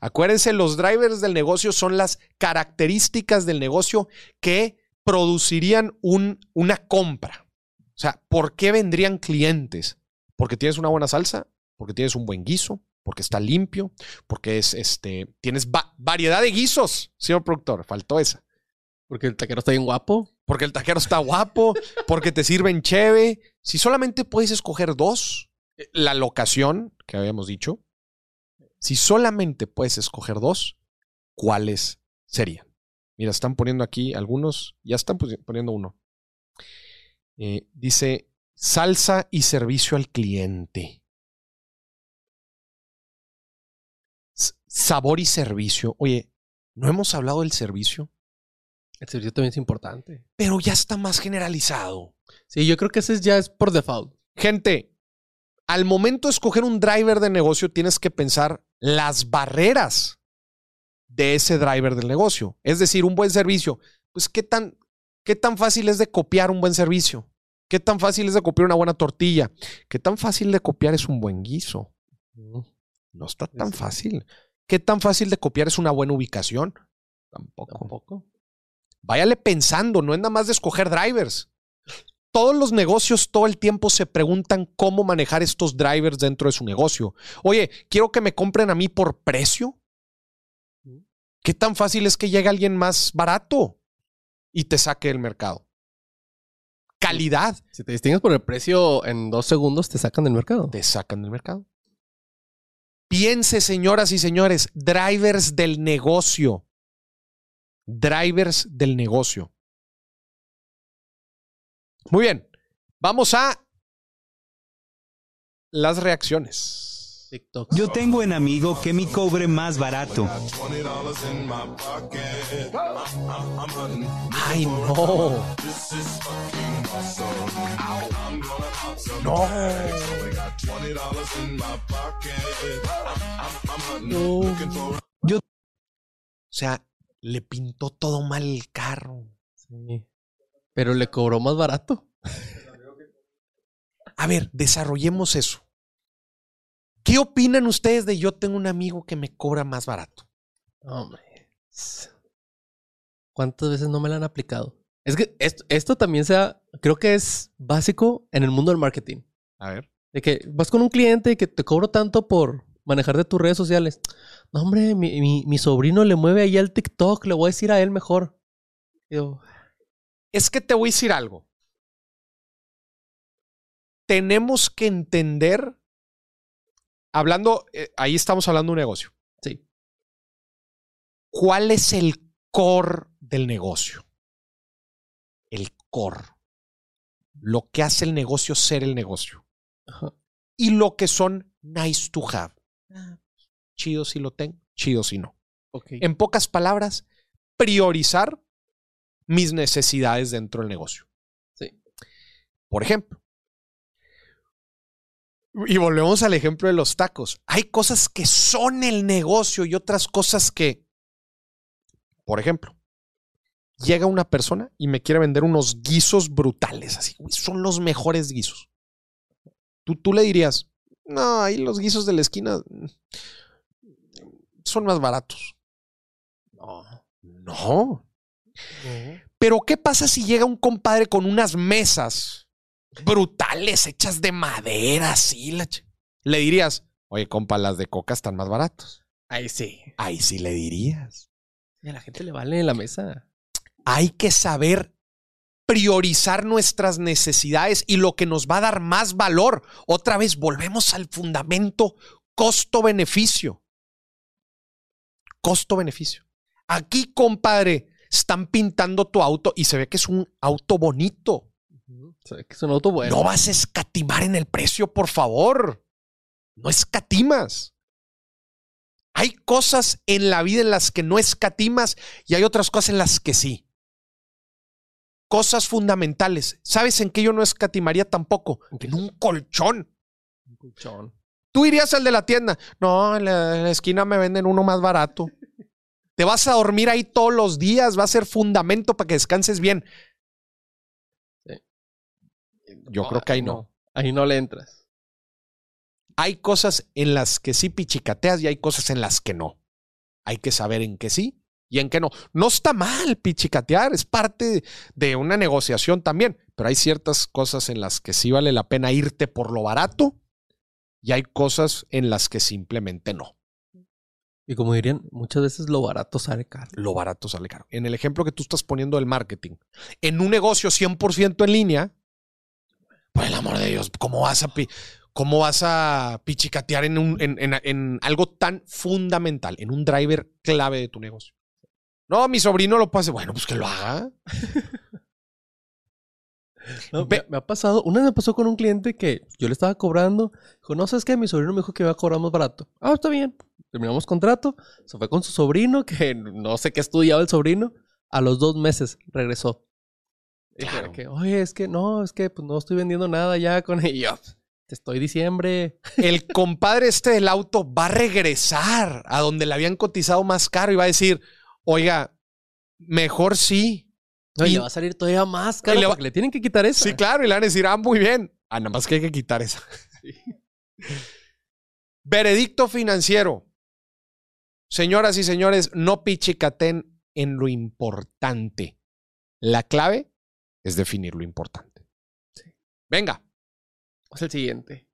A: Acuérdense, los drivers del negocio son las características del negocio que producirían un, una compra. O sea, ¿por qué vendrían clientes? Porque tienes una buena salsa, porque tienes un buen guiso, porque está limpio, porque es este, tienes va- variedad de guisos, señor productor. Faltó esa.
B: Porque el taquero está bien guapo.
A: Porque el taquero está guapo, porque te sirven cheve. Si solamente puedes escoger dos, la locación que habíamos dicho, si solamente puedes escoger dos, ¿cuáles serían? Mira, están poniendo aquí algunos, ya están pusi- poniendo uno. Eh, dice salsa y servicio al cliente. S- sabor y servicio. Oye, ¿no hemos hablado del servicio?
B: El servicio también es importante.
A: Pero ya está más generalizado.
B: Sí, yo creo que ese ya es por default.
A: Gente, al momento de escoger un driver de negocio, tienes que pensar las barreras de ese driver del negocio. Es decir, un buen servicio. Pues, ¿qué tan, qué tan fácil es de copiar un buen servicio? ¿Qué tan fácil es de copiar una buena tortilla? ¿Qué tan fácil de copiar es un buen guiso? No está tan fácil. ¿Qué tan fácil de copiar es una buena ubicación? Tampoco.
B: Tampoco.
A: Váyale pensando, no es nada más de escoger drivers. Todos los negocios todo el tiempo se preguntan cómo manejar estos drivers dentro de su negocio. Oye, quiero que me compren a mí por precio. ¿Qué tan fácil es que llegue alguien más barato y te saque del mercado? Calidad,
B: Si te distingues por el precio, en dos segundos te sacan del mercado.
A: te sacan del mercado. Piense, señoras y señores, drivers del negocio. Drivers del negocio. Muy bien. Vamos a las reacciones.
B: TikTok.
C: yo tengo en amigo que mi cobre más barato.
A: Ay, no. No.
C: Yo-
A: O sea, le pintó todo mal el carro.
B: Sí. Pero le cobró más barato.
A: A ver, desarrollemos eso. ¿Qué opinan ustedes de yo tengo un amigo que me cobra más barato?
B: Hombre. ¿Cuántas veces no me la han aplicado? Es que esto, esto también sea, creo que es básico en el mundo del marketing.
A: A ver.
B: De que vas con un cliente y que te cobro tanto por manejar de tus redes sociales. No, hombre, mi, mi- mi sobrino le mueve ahí al TikTok, le voy a decir a él mejor. Yo,
A: Es que te voy a decir algo. Tenemos que entender, hablando, eh, ahí estamos hablando de un negocio.
B: sí.
A: ¿Cuál es el core del negocio? El core. Lo que hace el negocio ser el negocio.
B: Ajá.
A: Y lo que son nice to have. Ah, Chido si lo tengo, chido si no. En pocas palabras, priorizar mis necesidades dentro del negocio.
B: Sí.
A: Por ejemplo. Y volvemos al ejemplo de los tacos. Hay cosas que son el negocio y otras cosas que, por ejemplo, llega una persona y me quiere vender unos guisos brutales, así, son los mejores guisos. Tú, tú le dirías, no, ahí los guisos de la esquina mm, son más baratos. No, no. Pero ¿qué pasa si llega un compadre con unas mesas brutales hechas de madera, así? Le dirías, oye, compa, las de coca están más baratos.
B: Ahí sí.
A: Ahí sí le dirías.
B: Y a la gente le vale en la mesa.
A: hay que saber priorizar nuestras necesidades y lo que nos va a dar más valor. Otra vez, volvemos al fundamento costo-beneficio. Costo-beneficio. Aquí, compadre, están pintando tu auto y se ve que es un auto bonito.
B: Se ve que es un auto bueno.
A: No vas a escatimar en el precio, por favor. No escatimas. Hay cosas en la vida en las que no escatimas y hay otras cosas en las que sí. Cosas fundamentales. ¿Sabes en qué yo no escatimaría tampoco? En un colchón.
B: Un colchón.
A: Tú irías al de la tienda. No, en la, en la esquina me venden uno más barato. Te vas a dormir ahí todos los días. Va a ser fundamento para que descanses bien. Yo creo que ahí no.
B: Ahí no le entras.
A: Hay cosas en las que sí pichicateas y hay cosas en las que no. Hay que saber en qué sí y en qué no. No está mal pichicatear, es parte de una negociación también, pero hay ciertas cosas en las que sí vale la pena irte por lo barato y hay cosas en las que simplemente no.
B: Y como dirían, muchas veces lo barato sale caro.
A: Lo barato sale caro. En el ejemplo que tú estás poniendo del marketing, en un negocio 100% en línea, por el amor de Dios, ¿cómo vas a, cómo vas a pichicatear en, un, en, en- en algo tan fundamental, en un driver clave de tu negocio? No, mi sobrino lo puede hacer. Bueno, pues que lo haga.
B: No, me, me ha pasado, una vez me pasó con un cliente que yo le estaba cobrando. Dijo, no, ¿sabes qué? Mi sobrino me dijo que iba a cobrar más barato. Ah, está bien. Terminamos contrato. Se fue con su sobrino, que no sé qué estudiaba el sobrino. A los dos meses regresó.
A: Claro.
B: que, Oye, es que no, es que pues no estoy vendiendo nada ya con ellos. Te estoy diciembre.
A: El compadre este del auto va a regresar a donde le habían cotizado más caro y va a decir, oiga, mejor sí.
B: No, y
A: Y-
B: le va a salir todavía más caro
A: le va-
B: porque le tienen que quitar eso.
A: Sí, claro, y le van a decir, ah, muy bien. Ah, nada más que hay que quitar esa. Veredicto financiero. Señoras y señores, no pichicaten en lo importante. La clave es definir lo importante. Venga.
B: Es el siguiente.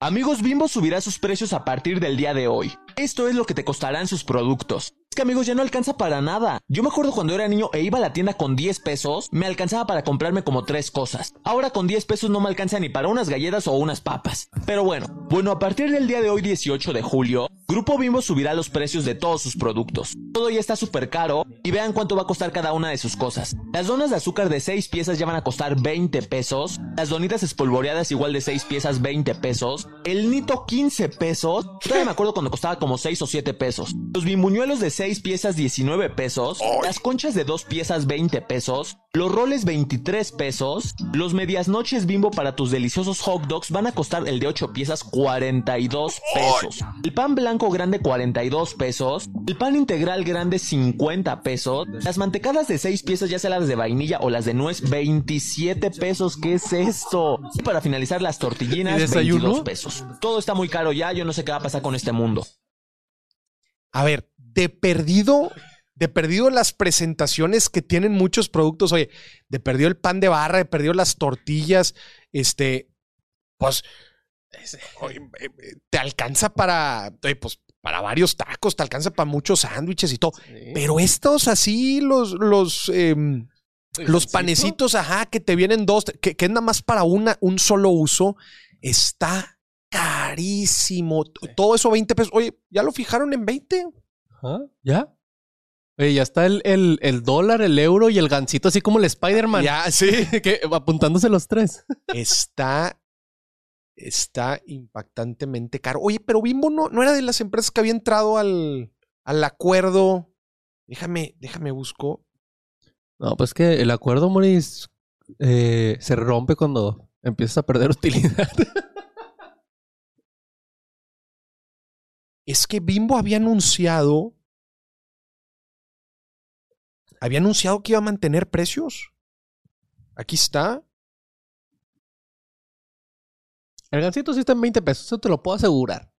D: Amigos Bimbo subirá sus precios a partir del día de hoy. Esto es lo que te costarán sus productos. Que amigos ya no alcanza para nada. Yo me acuerdo cuando era niño e iba a la tienda con 10 pesos, me alcanzaba para comprarme como tres cosas. Ahora con 10 pesos no me alcanza ni para unas galletas o unas papas. Pero bueno, bueno, a partir del día de hoy 18 de julio, Grupo Bimbo subirá los precios de todos sus productos. Todo ya está súper caro y vean cuánto va a costar cada una de sus cosas. Las donas de azúcar de 6 piezas ya van a costar 20 pesos. Las donitas espolvoreadas igual de 6 piezas 20 pesos. El nito 15 pesos. Todavía me acuerdo cuando costaba como 6 o 7 pesos. Los bimbuñuelos de 6 piezas 19 pesos. Las conchas de 2 piezas 20 pesos. Los roles 23 pesos. Los medias noches bimbo para tus deliciosos hot dogs van a costar el de 8 piezas 42 pesos. El pan blanco grande 42 pesos. El pan integral grande 50 pesos. Las mantecadas de 6 piezas, ya sea las de vainilla o las de nuez, 27 pesos. ¿Qué es esto? Y para finalizar, las
B: ¿Y
D: tortillinas,
B: desayuno?
D: 22 pesos. Todo está muy caro ya. Yo no sé qué va a pasar con este mundo.
A: A ver, de perdido, de perdido las presentaciones que tienen muchos productos. Oye, de perdido el pan de barra, de perdido las tortillas, este, pues, oye, eh, eh, te alcanza para, oye, pues, para varios tacos, te alcanza para muchos sándwiches y todo. Pero estos así, los, los, em, los panecitos, ajá, que te vienen dos, que, que es nada más para una, un solo uso, está carísimo. Todo eso 20 pesos. Oye, ¿ya lo fijaron en 20?
B: Ajá, ¿Ya? Oye, ya está el, el- el dólar, el euro y el gancito, así como el Spider-Man.
A: Ya, sí.
B: que, apuntándose los tres.
A: está, está impactantemente caro. Oye, pero Bimbo no, no era de las empresas que había entrado al, al acuerdo. Déjame, déjame busco.
B: No, pues que el acuerdo, Moris, eh, se rompe cuando empiezas a perder utilidad.
A: Es que Bimbo había anunciado. Había anunciado que iba a mantener precios. Aquí está.
B: El gancito sí está en 20 pesos, eso te lo puedo asegurar.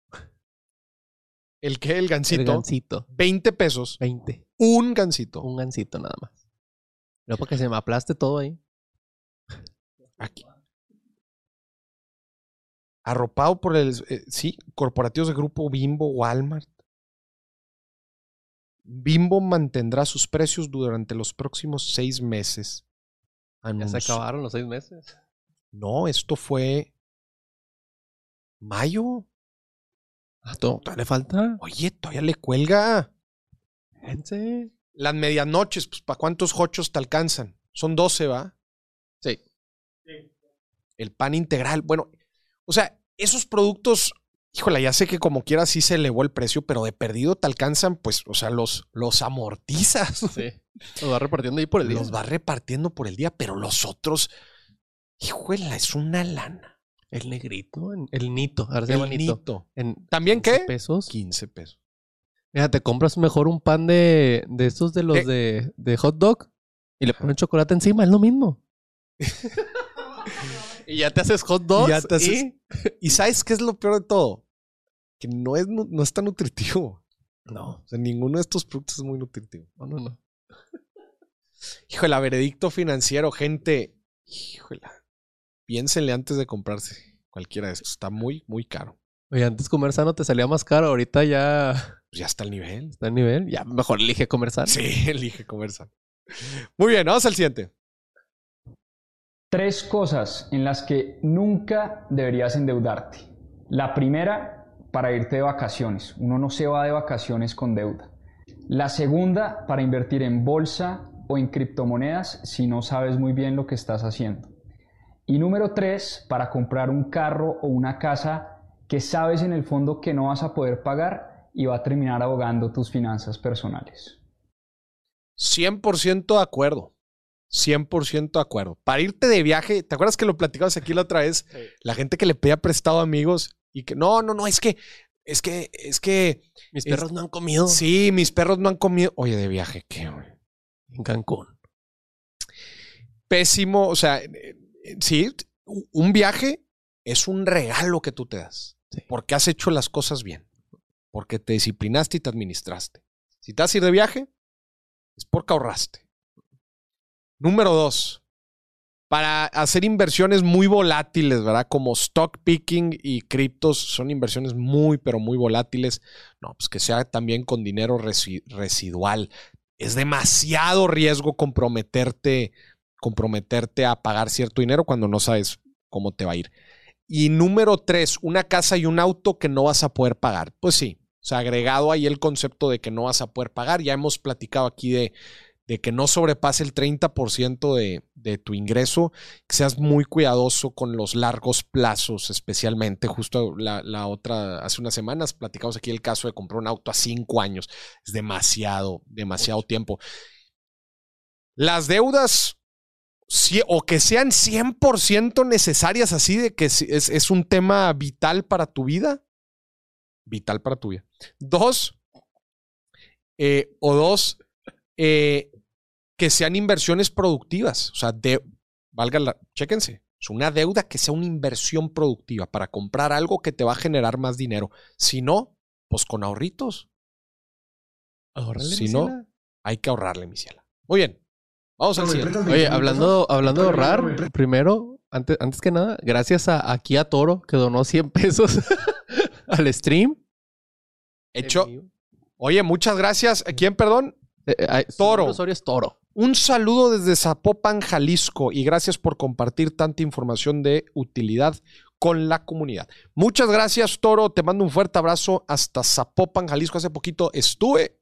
A: ¿El qué? El
B: El
A: gancito.
B: gancito.
A: 20 pesos.
B: 20.
A: Un gancito.
B: Un gancito nada más. No para que se me aplaste todo ahí.
A: Aquí. Arropado por el. eh, sí, corporativos de grupo Bimbo, Walmart. Bimbo mantendrá sus precios durante los próximos seis meses.
B: Ya se acabaron los seis meses.
A: No, esto fue. Mayo.
B: Ah, to- ¿todavía le falta?
A: Oye, todavía le cuelga.
B: Fíjense.
A: Las medianoches, pues, ¿para cuántos hochos te alcanzan? Son 12, ¿va?
B: Sí.
A: El pan integral. Bueno, o sea, esos productos, híjole, ya sé que como quiera sí se elevó el precio, pero de perdido te alcanzan, pues, o sea, los, los amortizas.
B: Sí. Los va repartiendo ahí por el día.
A: Los va repartiendo por el día, pero los otros, híjole, es una lana.
B: El negrito, el nito. Ahora se llama
A: El
B: nito.
A: nito.
B: En
A: ¿También
B: 15
A: qué?
B: pesos.
A: 15 pesos.
B: Mira, te compras mejor un pan de, de estos de los
A: Eh.
B: de, de hot dog y le ponen chocolate encima, es lo mismo. y ya te haces hot dogs.
A: Y ya te haces-
B: y-
A: ¿Y sabes qué es lo peor de todo? Que no es, no es tan nutritivo.
B: No,
A: O sea, ninguno de estos productos es muy nutritivo.
B: no, no, no.
A: Híjole, veredicto financiero, gente. Híjole. Piénsenle antes de comprarse cualquiera de estos. Está muy, muy caro.
B: Oye, antes comer sano te salía más caro, ahorita ya
A: Pues ya está el nivel.
B: está en nivel. Ya mejor elige comer sano.
A: Sí, elige comer sano. Muy bien, vamos al siguiente.
E: Tres cosas en las que nunca deberías endeudarte. La primera, para irte de vacaciones. Uno no se va de vacaciones con deuda. La segunda, para invertir en bolsa o en criptomonedas si no sabes muy bien lo que estás haciendo. Y número tres, para comprar un carro o una casa que sabes en el fondo que no vas a poder pagar y va a terminar ahogando tus finanzas personales.
A: 100% de acuerdo. 100% de acuerdo. Para irte de viaje, ¿te acuerdas que lo platicabas aquí la otra vez? La gente que le pedía prestado a amigos y que no, no, no, es que, es que, es que,
B: Mis
A: Es-
B: perros no han comido.
A: sí, mis perros no han comido. Oye, de viaje, ¿qué? güey?
B: En Cancún.
A: Pésimo, o sea, sí, un viaje es un regalo que tú te das.
B: Sí.
A: Porque has hecho las cosas bien. Porque te disciplinaste y te administraste. Si te vas a ir de viaje, es porque ahorraste. Número dos, para hacer inversiones muy volátiles, ¿verdad? Como stock picking y criptos son inversiones muy, pero muy volátiles. No, pues que sea también con dinero resi- residual. Es demasiado riesgo comprometerte, comprometerte a pagar cierto dinero cuando no sabes cómo te va a ir. Y número tres, una casa y un auto que no vas a poder pagar. Pues sí, o sea, agregado ahí el concepto de que no vas a poder pagar. Ya hemos platicado aquí de, de que no sobrepase el 30% de, de tu ingreso, que seas muy cuidadoso con los largos plazos, especialmente. Justo la, la otra, hace unas semanas platicamos aquí el caso de comprar un auto a cinco años. Es demasiado, demasiado tiempo. Las deudas o que sean 100% necesarias, así de que es, es un tema vital para tu vida. Vital para tu vida. Dos, eh, o dos, eh, que sean inversiones productivas. O sea, de, valga la, chéquense, es una deuda que sea una inversión productiva para comprar algo que te va a generar más dinero. Si no, pues con ahorritos.
B: Ahórrale,
A: Si
B: mi
A: no,
B: ciela.
A: hay que ahorrarle, mi ciela. Muy bien. Vamos al siguiente.
B: Oye, hablando, hablando de ahorrar, primero, antes, antes que nada, gracias a aquí a Toro, que donó 100 pesos al stream.
A: Hecho. Oye, muchas gracias. ¿Quién, perdón?
B: Eh, eh,
A: Toro.
B: usuario es Toro.
A: Un saludo desde Zapopan, Jalisco, y gracias por compartir tanta información de utilidad con la comunidad. Muchas gracias, Toro. Te mando un fuerte abrazo hasta Zapopan, Jalisco. Hace poquito estuve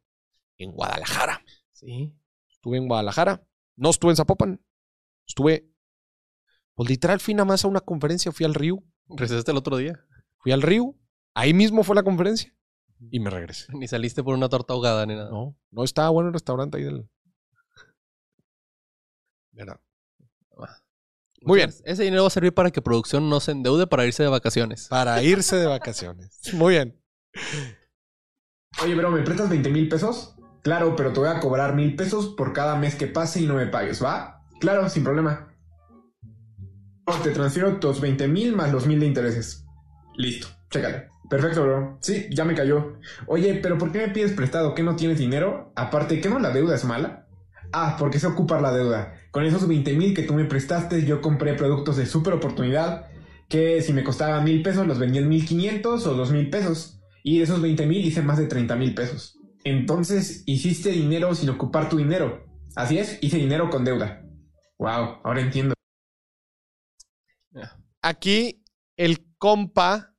A: en Guadalajara.
B: Sí.
A: Estuve en Guadalajara. No estuve en Zapopan. Estuve, pues literal, fui nada más a una conferencia. Fui al río.
B: Regresaste el otro día.
A: Fui al río. Ahí mismo fue la conferencia. Y me regresé.
B: Ni saliste por una torta ahogada ni nada.
A: No, no estaba bueno el restaurante ahí del. Era. Muy bien.
B: Ese dinero va a servir para que producción no se endeude para irse de vacaciones.
A: Para irse de vacaciones. Muy bien.
F: Oye, bro, ¿me prestas 20 mil pesos? Claro, pero te voy a cobrar mil pesos por cada mes que pase y no me pagues, ¿va? Claro, sin problema. Te transfiero tus 20 mil más los mil de intereses. Listo, chécale. Perfecto, bro. Sí, ya me cayó. Oye, pero ¿por qué me pides prestado? ¿Que no tienes dinero? Aparte, ¿que no la deuda es mala? Ah, porque sé ocupar la deuda. Con esos 20 mil que tú me prestaste, yo compré productos de super oportunidad que si me costaban mil pesos los vendí en mil quinientos o dos mil pesos. Y de esos 20 mil hice más de 30 mil pesos. Entonces hiciste dinero sin ocupar tu dinero. Así es, hice dinero con deuda. Wow, ahora entiendo.
A: Aquí el compa,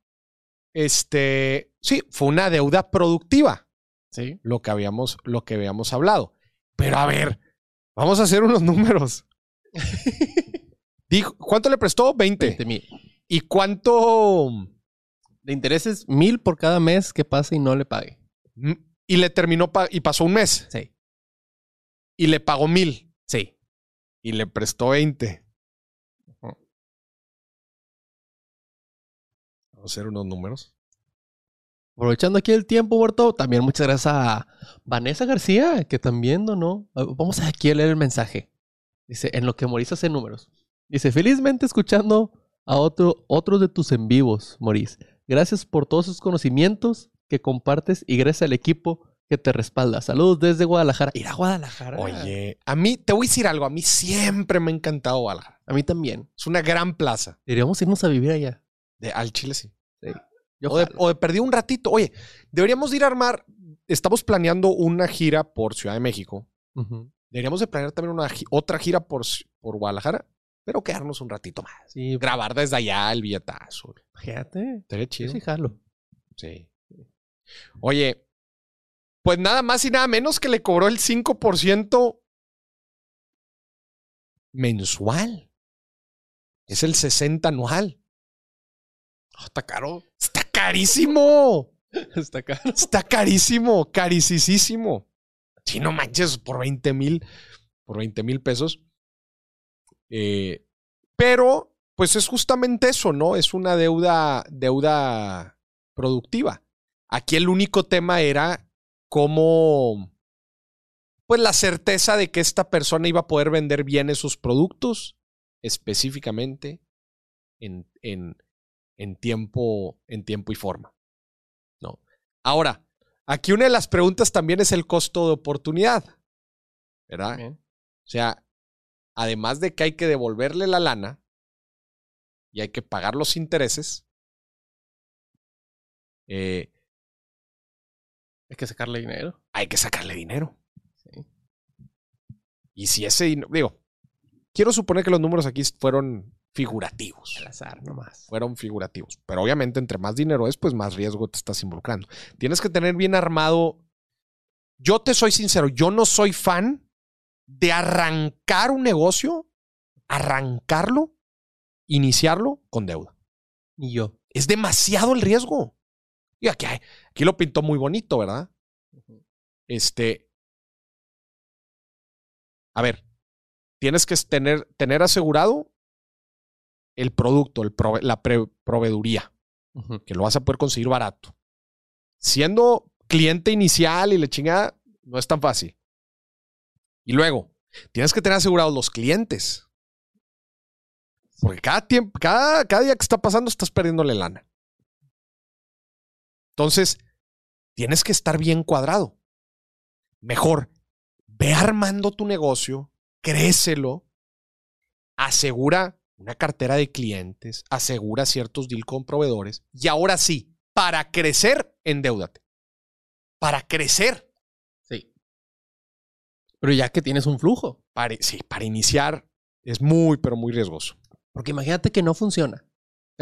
A: este, sí, fue una deuda productiva,
B: Sí.
A: lo que habíamos, lo que habíamos hablado. Pero a ver, vamos a hacer unos números. Dijo, ¿cuánto le prestó? 20.
B: 20 mil.
A: ¿Y cuánto?
B: De intereses, mil por cada mes que pase y no le pague.
A: mm, Y le terminó pa- y pasó un mes.
B: Sí.
A: Y le pagó mil.
B: Sí.
A: Y le prestó 20. Vamos a hacer unos números.
B: Aprovechando aquí el tiempo, Huerto, también muchas gracias a Vanessa García, que también donó. Ah, Vamos aquí a leer el mensaje. Dice, en lo que Maurice hace números. Dice, felizmente escuchando a otro, otros de tus en vivos, Maurice. Gracias por todos sus conocimientos que compartes y gracias al equipo que te respalda. Saludos desde Guadalajara. Ir a Guadalajara.
A: Oye, a mí, te voy a decir algo, a mí siempre me ha encantado Guadalajara.
B: A mí también.
A: Es una gran plaza.
B: Deberíamos irnos a vivir allá.
A: De, al Chile sí.
B: Yo
A: O de,
B: jalo.
A: o de perdido un ratito. Oye, deberíamos de ir a armar. Estamos planeando una gira por Ciudad de México. Deberíamos de planear también una, otra gira por, por Guadalajara, pero quedarnos un ratito más.
B: Sí,
A: Grabar desde allá el billetazo.
B: fíjate.
A: Estaría chido.
B: sí jalo.
A: Sí. Oye, pues nada más y nada menos que le cobró el 5% mensual. Es el 60 anual.
B: Ah, está caro.
A: Carísimo.
B: Está caro.
A: Está carísimo, carísimo. Si no manches, por 20 mil, por 20 mil pesos. Eh, pero, pues es justamente eso, ¿no? Es una deuda, deuda productiva. Aquí el único tema era cómo, pues la certeza de que esta persona iba a poder vender bien esos productos, específicamente en, en, en tiempo, en tiempo y forma. ¿no? Ahora, aquí una de las preguntas también es el costo de oportunidad. ¿Verdad?
B: Bien.
A: O sea, además de que hay que devolverle la lana y hay que pagar los intereses, eh,
B: Hay que sacarle dinero.
A: hay que sacarle dinero.
B: Sí.
A: Y si ese dinero, digo, quiero suponer que los números aquí fueron figurativos.
B: Al azar nomás.
A: fueron figurativos. Pero obviamente, entre más dinero es, pues más riesgo te estás involucrando. Tienes que tener bien armado. Yo te soy sincero, yo no soy fan de arrancar un negocio, arrancarlo, iniciarlo con deuda.
B: Ni yo.
A: Es demasiado el riesgo. Y aquí, aquí lo pintó muy bonito, ¿verdad? Este. A ver, tienes que tener, tener asegurado el producto, el prove- la proveeduría, que lo vas a poder conseguir barato. Siendo cliente inicial y la chingada, no es tan fácil. Y luego, tienes que tener asegurados los clientes. Porque cada, tiempo, cada, cada día que está pasando estás perdiéndole lana. Entonces, tienes que estar bien cuadrado. Mejor, ve armando tu negocio, crécelo, asegura una cartera de clientes, asegura ciertos deals con proveedores y ahora sí, para crecer, endeúdate. Para crecer,
B: Sí. Pero ya que tienes un flujo.
A: para, sí, para iniciar es muy, pero muy riesgoso.
B: Porque imagínate que no funciona.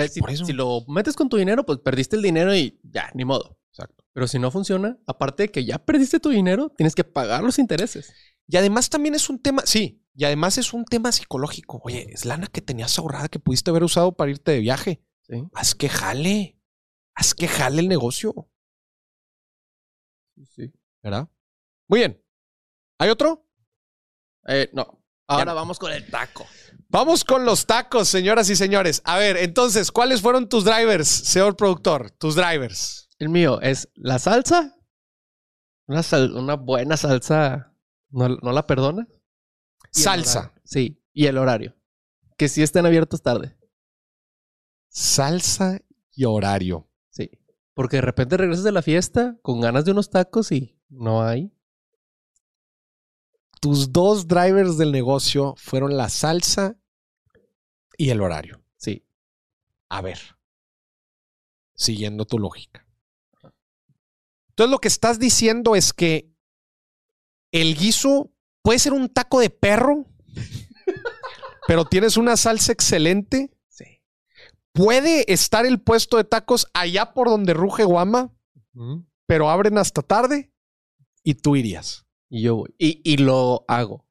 B: Si,
A: Por eso.
B: si lo metes con tu dinero, pues perdiste el dinero y ya, ni modo.
A: Exacto.
B: Pero si no funciona, aparte de que ya perdiste tu dinero, tienes que pagar los intereses.
A: Y además también es un tema, sí, y además es un tema psicológico. Oye, es lana que tenías ahorrada que pudiste haber usado para irte de viaje.
B: Sí.
A: Haz que jale. Haz que jale el negocio.
B: Sí.
A: ¿Verdad? Muy bien. ¿Hay otro?
B: Eh, no. Ahora vamos con el taco.
A: Vamos con los tacos, señoras y señores. A ver, entonces, ¿cuáles fueron tus drivers, señor productor? Tus drivers.
B: El mío es la salsa. Una, sal- una buena salsa. ¿No, no la perdona?
A: Salsa.
B: Sí, y el horario. Que sí estén abiertos tarde.
A: Salsa y horario.
B: Sí. Porque de repente regresas de la fiesta con ganas de unos tacos y no hay.
A: Tus dos drivers del negocio fueron la salsa y el horario.
B: Sí.
A: A ver. Siguiendo tu lógica. Entonces lo que estás diciendo es que el guiso puede ser un taco de perro, pero tienes una salsa excelente.
B: Sí.
A: Puede estar el puesto de tacos allá por donde ruge Guama, pero abren hasta tarde y tú irías.
B: Y yo voy. Y, y lo hago.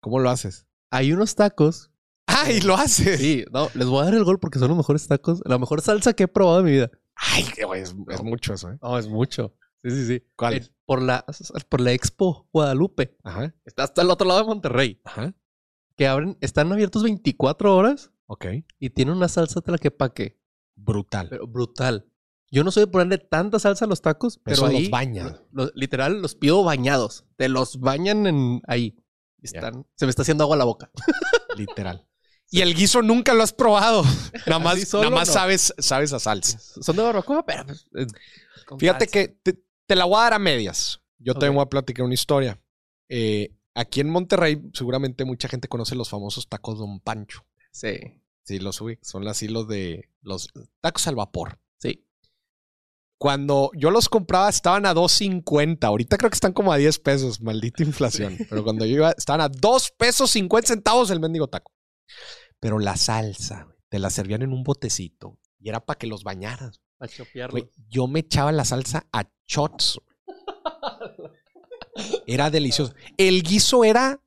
A: ¿Cómo lo haces?
B: Hay unos tacos.
A: Ah, y lo haces.
B: Sí, no, les voy a dar el gol porque son los mejores tacos. La mejor salsa que he probado en mi vida.
A: Ay, es, es mucho eso, ¿eh?
B: No, es mucho. Sí, sí, sí.
A: ¿Cuál?
B: Eh, por, la, por la Expo Guadalupe.
A: Ajá,
B: Está hasta el otro lado de Monterrey.
A: ajá.
B: Que abren, están abiertos 24 horas
A: Ok.
B: y tienen una salsa tlaquepaque.
A: Brutal.
B: Pero brutal. Yo no soy de ponerle tanta salsa a los tacos, pero
A: Eso
B: ahí,
A: los baña.
B: lo- literal, los pido bañados. Te los bañan en ahí. Están, Se me está haciendo agua la boca.
A: Literal. Y el guiso nunca lo has probado. Nada más, nada más
B: no.
A: sabes, sabes a salsa.
B: Son de barbacoa, pero pues, eh,
A: Fíjate
B: salsa.
A: que te, te la voy a dar a medias. Yo
B: Ok.
A: también voy a platicar una historia. Eh, aquí en Monterrey, seguramente mucha gente conoce los famosos tacos Don Pancho.
B: Sí,
A: Sí, los subí. Son así los de los tacos al vapor.
B: sí.
A: Cuando yo los compraba estaban a 2.50. Ahorita creo que están como a 10 pesos. Maldita inflación. Pero cuando yo iba, estaban a 2 pesos 50 centavos el mendigo taco. Pero la salsa, te la servían en un botecito. Y era para que los bañaras.
B: Para chopearlos.
A: Güey, yo me echaba la salsa a shots. Era delicioso. El guiso era.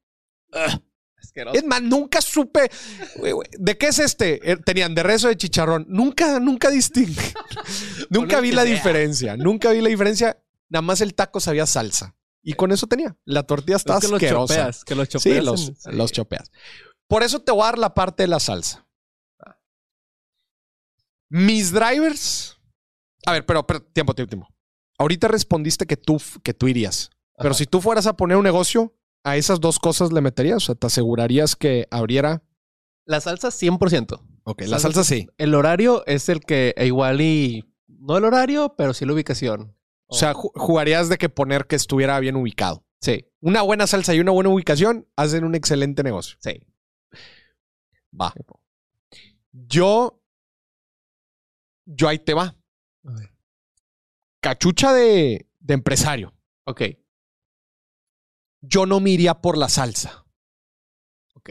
B: Asqueroso.
A: Es más, nunca supe. ¿De qué es este? Eh, Tenían de rezo de chicharrón. Nunca, nunca distinguí. nunca vi la
B: sea.
A: diferencia. Nunca vi la diferencia. Nada más el taco sabía salsa. Y con eso tenía. La tortilla estaba
B: Es que los
A: asquerosa.
B: chopeas, que los
A: Sí,
B: chopeas.
A: los,
B: sí.
A: los chopeas. Por eso te voy a dar la parte de la salsa. Mis drivers. A ver, pero, pero tiempo, tiempo, tiempo. Ahorita respondiste que tú, que tú irías. Pero si tú fueras a poner un negocio, a esas dos cosas le meterías. O sea, te asegurarías que abriera.
B: La salsa 100%.
A: Ok, la
B: Salsa-
A: salsa sí.
B: El horario es el que e igual y... No el horario, pero sí la ubicación.
A: O sea, ju- jugarías de que poner que estuviera bien ubicado.
B: Sí,
A: Una buena salsa y una buena ubicación hacen un excelente negocio.
B: sí.
A: Va. Yo. Yo ahí te va. Cachucha de, de empresario.
B: Ok,
A: Yo no me iría por la salsa.
B: ok.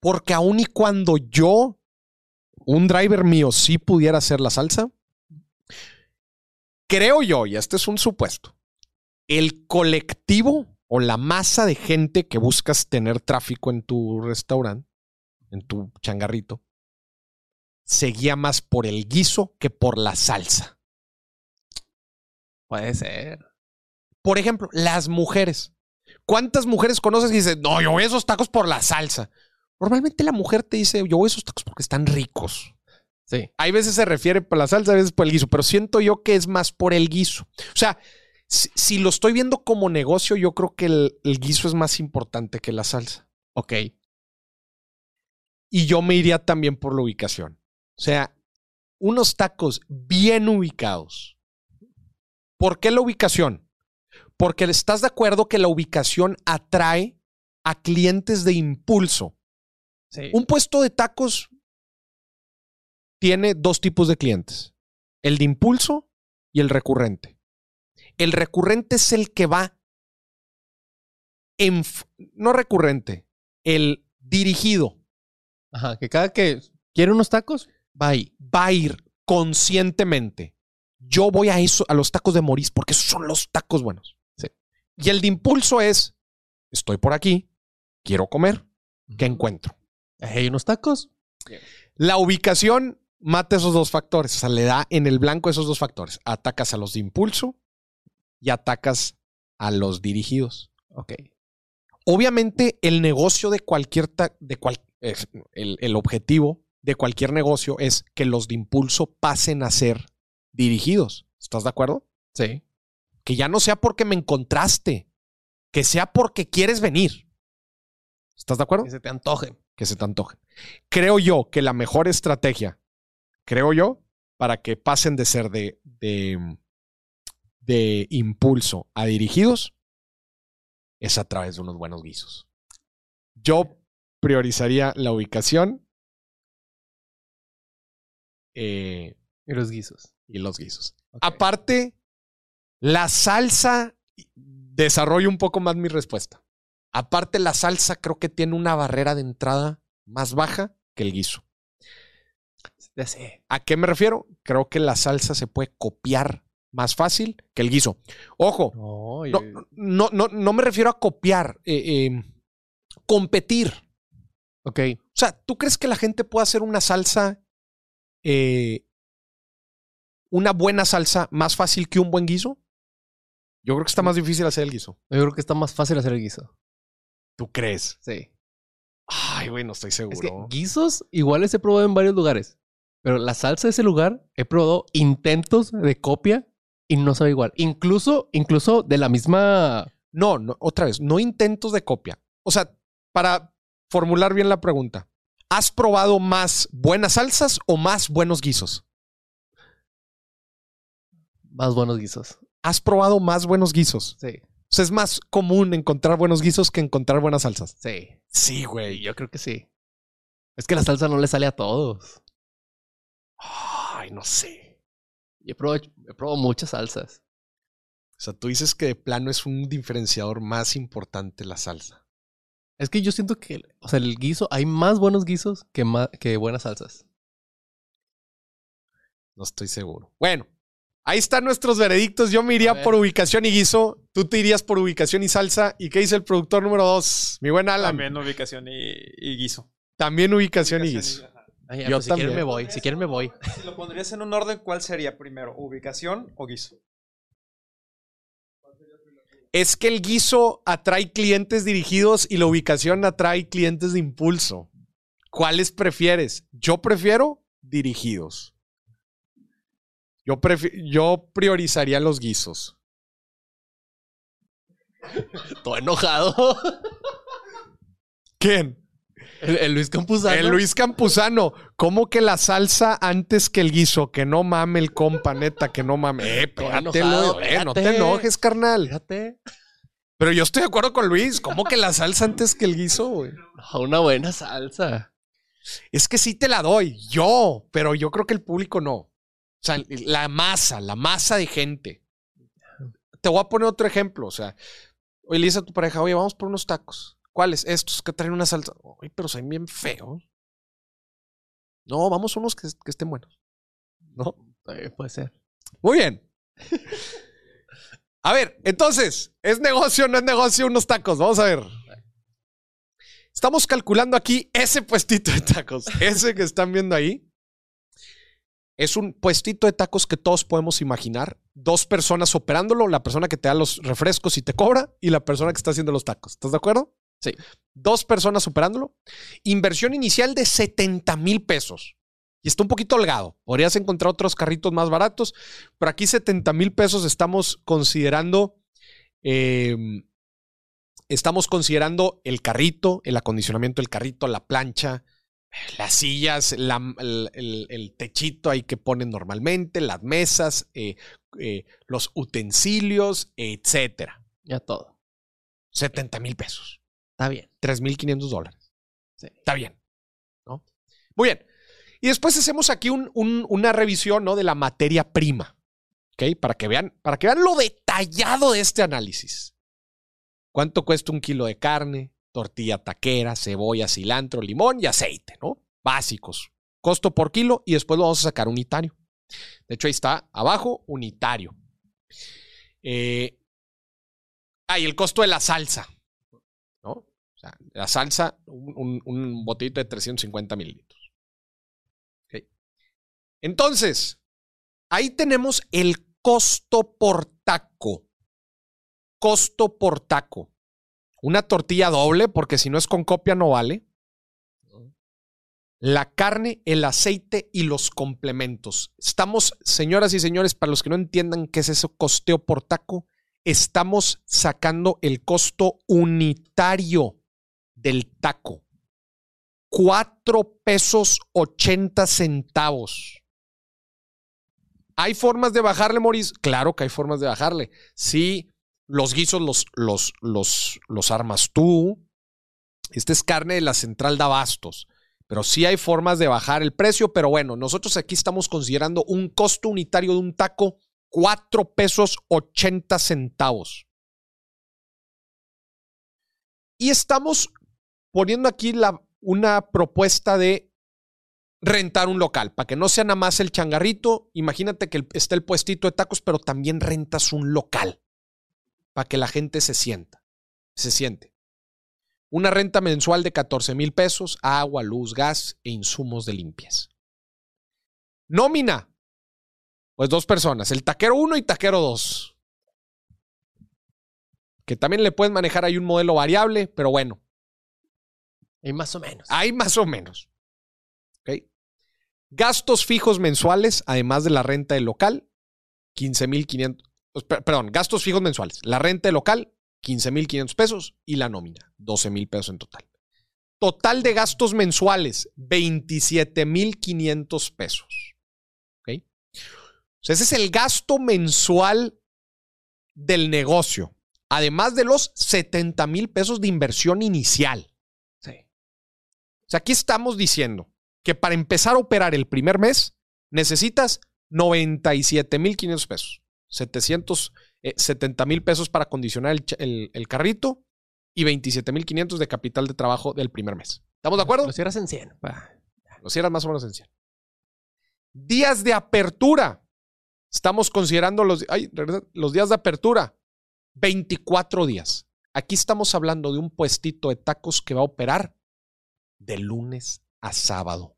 A: Porque aun y cuando yo, un driver mío, sí pudiera hacer la salsa, creo yo, y este es un supuesto, el colectivo o la masa de gente que buscas tener tráfico en tu restaurante, en tu changarrito, se guía más por el guiso que por la salsa.
B: Puede ser.
A: Por ejemplo, las mujeres. ¿Cuántas mujeres conoces y dicen, no, yo voy a esos tacos por la salsa? Normalmente la mujer te dice, yo voy a esos tacos porque están ricos.
B: Sí.
A: Hay veces se refiere por la salsa, a veces por el guiso, pero siento yo que es más por el guiso. O sea, si, si lo estoy viendo como negocio, yo creo que el, el guiso es más importante que la salsa.
B: Ok.
A: Y yo me iría también por la ubicación. O sea, unos tacos bien ubicados. ¿Por qué la ubicación? Porque estás de acuerdo que la ubicación atrae a clientes de impulso.
B: Sí.
A: Un puesto de tacos tiene dos tipos de clientes. El de impulso y el recurrente. El recurrente es el que va en... No recurrente, el dirigido.
B: Ajá, que cada que quiere unos tacos, va
A: a ir conscientemente. Yo voy a eso, a los tacos de Moris, porque esos son los tacos buenos.
B: Sí.
A: Y el de impulso es: estoy por aquí, quiero comer, ¿qué encuentro?
B: Hay unos tacos.
A: La ubicación mata esos dos factores, o sea, le da en el blanco esos dos factores. Atacas a los de impulso y atacas a los dirigidos.
B: Ok.
A: Obviamente, el negocio de cualquier. de cual- eh, el, el objetivo de cualquier negocio es que los de impulso pasen a ser dirigidos. ¿Estás de acuerdo?
B: Sí.
A: Que ya no sea porque me encontraste, que sea porque quieres venir. ¿Estás de acuerdo?
B: Que se te antojen.
A: que se te antojen. Creo yo que la mejor estrategia, creo yo, para que pasen de ser de, de, de impulso a dirigidos, es a través de unos buenos guisos. Yo priorizaría la ubicación eh,
B: Y los guisos.
A: y los guisos. Aparte, la salsa, desarrollo un poco más mi respuesta. Aparte, la salsa creo que tiene una barrera de entrada más baja que el guiso.
B: Ya sé.
A: ¿A qué me refiero? Creo que la salsa se puede copiar más fácil que el guiso. Ojo,
B: No,
A: no,
B: yo-
A: no, no, no me refiero a copiar, eh, eh, competir.
B: Ok.
A: O sea, ¿tú crees que la gente puede hacer una salsa, eh, una buena salsa más fácil que un buen guiso? Yo creo que está más difícil hacer el guiso.
B: Yo creo que está más fácil hacer el guiso.
A: ¿Tú crees?
B: Sí.
A: Ay, güey, no estoy seguro.
B: Es que guisos iguales he probado en varios lugares. Pero la salsa de ese lugar he probado intentos de copia y no sabe igual. Incluso, incluso de la misma.
A: No, no, otra vez, no intentos de copia. O sea, para formular bien la pregunta, ¿has probado más buenas salsas o más buenos guisos?
B: Más buenos guisos.
A: ¿Has probado más buenos guisos?
B: Sí.
A: O sea, es más común encontrar buenos guisos que encontrar buenas salsas.
B: Sí.
A: Sí, güey.
B: Yo creo que sí. Es que la salsa no le sale a todos.
A: Ay, no sé.
B: Yo he probado, he probado muchas salsas.
A: O sea, tú dices que de plano es un diferenciador más importante la salsa.
B: Es que yo siento que, o sea, el guiso, hay más buenos guisos que, ma- que buenas salsas.
A: No estoy seguro. Bueno, ahí están nuestros veredictos. Yo me iría por ubicación y guiso. Tú te irías por ubicación y salsa. ¿Y qué dice el productor número dos? Mi buen Alan.
G: También ubicación y, y guiso.
A: También ubicación, y
G: Ubicación
A: guiso.
G: ajá.
B: Ay,
A: Yo
B: pues si quieren
A: también.
B: me voy, si quieren me voy.
G: Si lo pondrías en un orden, ¿cuál sería primero? ¿Ubicación o guiso?
A: Es que el guiso atrae clientes dirigidos y la ubicación atrae clientes de impulso. ¿Cuáles prefieres? Yo prefiero dirigidos. Yo, yo priorizaría los guisos.
B: Todo enojado.
A: ¿Quién?
B: El, el Luis Campuzano.
A: El Luis Campuzano. ¿Cómo que la salsa antes que el guiso? Que no mame el compa, neta, que no mame. Eh,
B: Todo
A: pégate,
B: enojado,
A: Luis, eh, no te enojes, carnal.
B: Fíjate.
A: Pero yo estoy de acuerdo con Luis. ¿Cómo que la salsa antes que el guiso, güey?
B: Una buena salsa.
A: Es que sí te la doy, yo, pero yo creo que el público no. O sea, la masa, la masa de gente. Te voy a poner otro ejemplo. O sea, oye, le dices a tu pareja, oye, vamos por unos tacos. ¿Cuáles? Estos que traen una salsa. Oye, pero son bien feos. No, vamos unos que, que estén buenos. ¿No?
B: Eh, puede ser.
A: Muy bien. A ver, entonces, ¿es negocio o no es negocio unos tacos? Vamos a ver. Estamos calculando aquí ese puestito de tacos. Ese que están viendo ahí. Es un puestito de tacos que todos podemos imaginar. Dos personas operándolo, la persona que te da los refrescos y te cobra y la persona que está haciendo los tacos. ¿Estás de acuerdo?
B: Sí.
A: Dos personas operándolo. Inversión inicial de 70 mil pesos. Y está un poquito holgado. Podrías encontrar otros carritos más baratos, pero aquí 70 mil pesos estamos considerando. eh, estamos considerando el carrito, el acondicionamiento del carrito, la plancha, las sillas, la- el, el- el techito ahí que ponen normalmente, las mesas, eh, eh, los utensilios, etcétera.
B: Ya todo.
A: 70 mil pesos.
B: Está bien.
A: 3.500 dólares.
B: Sí.
A: Está bien. ¿no? Muy bien. Y después hacemos aquí un- un- una revisión ¿no? de la materia prima. ¿Ok? Para que, vean, para que vean lo detallado de este análisis. ¿Cuánto cuesta un kilo de carne? Tortilla taquera, cebolla, cilantro, limón y aceite, ¿no? Básicos. Costo por kilo y después lo vamos a sacar unitario. De hecho, ahí está abajo, unitario. Eh, ah, y el costo de la salsa. La salsa, un, un, botellito de 350 mililitros. Entonces, ahí tenemos el costo por taco. Costo por taco. Una tortilla doble, porque si no es con copia no vale. La carne, el aceite y los complementos. Estamos, señoras y señores, para los que no entiendan qué es eso costeo por taco, estamos sacando el costo unitario del taco. Cuatro pesos 80 centavos. ¿Hay formas de bajarle, Moris? Claro que hay formas de bajarle. Sí, los guisos los, los, los, los armas tú. Esta es carne de la central de abastos. Pero sí hay formas de bajar el precio. Pero bueno, nosotros aquí estamos considerando un costo unitario de un taco 4 pesos 80 centavos. Y estamos poniendo aquí la, una propuesta de rentar un local, para que no sea nada más el changarrito. Imagínate que está el puestito de tacos, pero también rentas un local, para que la gente se sienta, se siente. Una renta mensual de 14 mil pesos, agua, luz, gas e insumos de limpieza. Nómina, pues dos personas, el taquero 1 y taquero 2. Que también le pueden manejar ahí un modelo variable, pero bueno.
B: Y más o menos.
A: Hay más o menos. ¿Ok? Gastos fijos mensuales, además de la renta del local, 15.500. pues, Perdón, gastos fijos mensuales. La renta del local, 15.500 pesos y la nómina, 12.000 pesos en total. Total de gastos mensuales, 27.500 pesos. ¿Ok? O sea, ese es el gasto mensual del negocio, además de los 70 mil pesos de inversión inicial. Sea, aquí estamos diciendo que para empezar a operar el primer mes necesitas 97 mil 500 pesos, 770 mil pesos para acondicionar el, el, el carrito y 27 mil 500 de capital de trabajo del primer mes. ¿Estamos de acuerdo?
B: Lo cierras en 100. va.
A: Lo cierras más o menos en 100. Días de apertura. Estamos considerando los, ay, los días de apertura. 24 días. Aquí estamos hablando de un puestito de tacos que va a operar de lunes a sábado.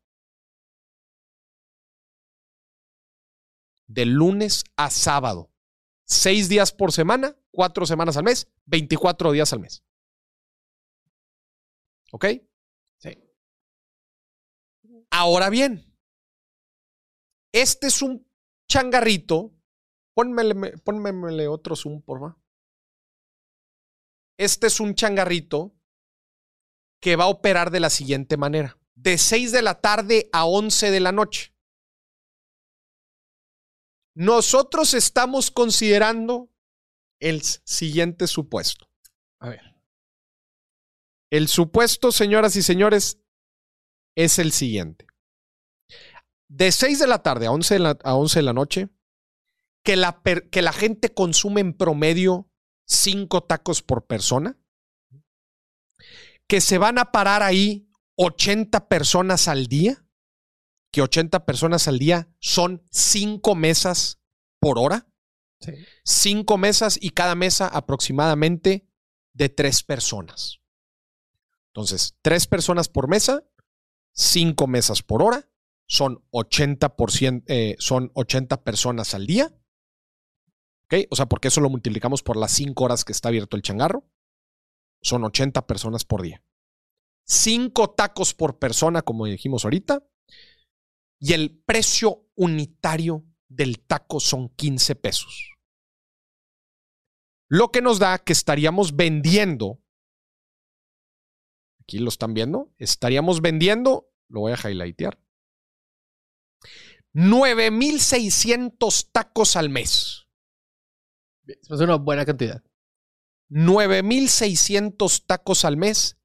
A: De lunes a sábado. Seis días por semana, cuatro semanas al mes, 24 días al mes. ¿Ok?
B: Sí.
A: Ahora bien, este es un changarrito. Pónmele, pónmele otro zoom, por favor. Este es un changarrito que va a operar de la siguiente manera. De 6 de la tarde a 11 de la noche. Nosotros estamos considerando el siguiente supuesto.
B: A ver.
A: El supuesto, señoras y señores, es el siguiente. De 6 de la tarde a 11 de la, a 11 de la noche, que la, que la gente consume en promedio 5 tacos por persona, que se van a parar ahí 80 personas al día, que 80 personas al día son 5 mesas por hora,
B: Sí.
A: 5 mesas y cada mesa aproximadamente de 3 personas. Entonces, 3 personas por mesa, 5 mesas por hora, son 80%, eh, son 80 personas al día. ¿Ok? O sea, porque eso lo multiplicamos por las 5 horas que está abierto el changarro. Son 80 personas por día. 5 tacos por persona, como dijimos ahorita. Y el precio unitario del taco son 15 pesos. Lo que nos da que estaríamos vendiendo. Aquí lo están viendo. Estaríamos vendiendo. Lo voy a highlightear. 9,600 tacos al mes.
B: Es una buena cantidad.
A: 9,600 tacos al mes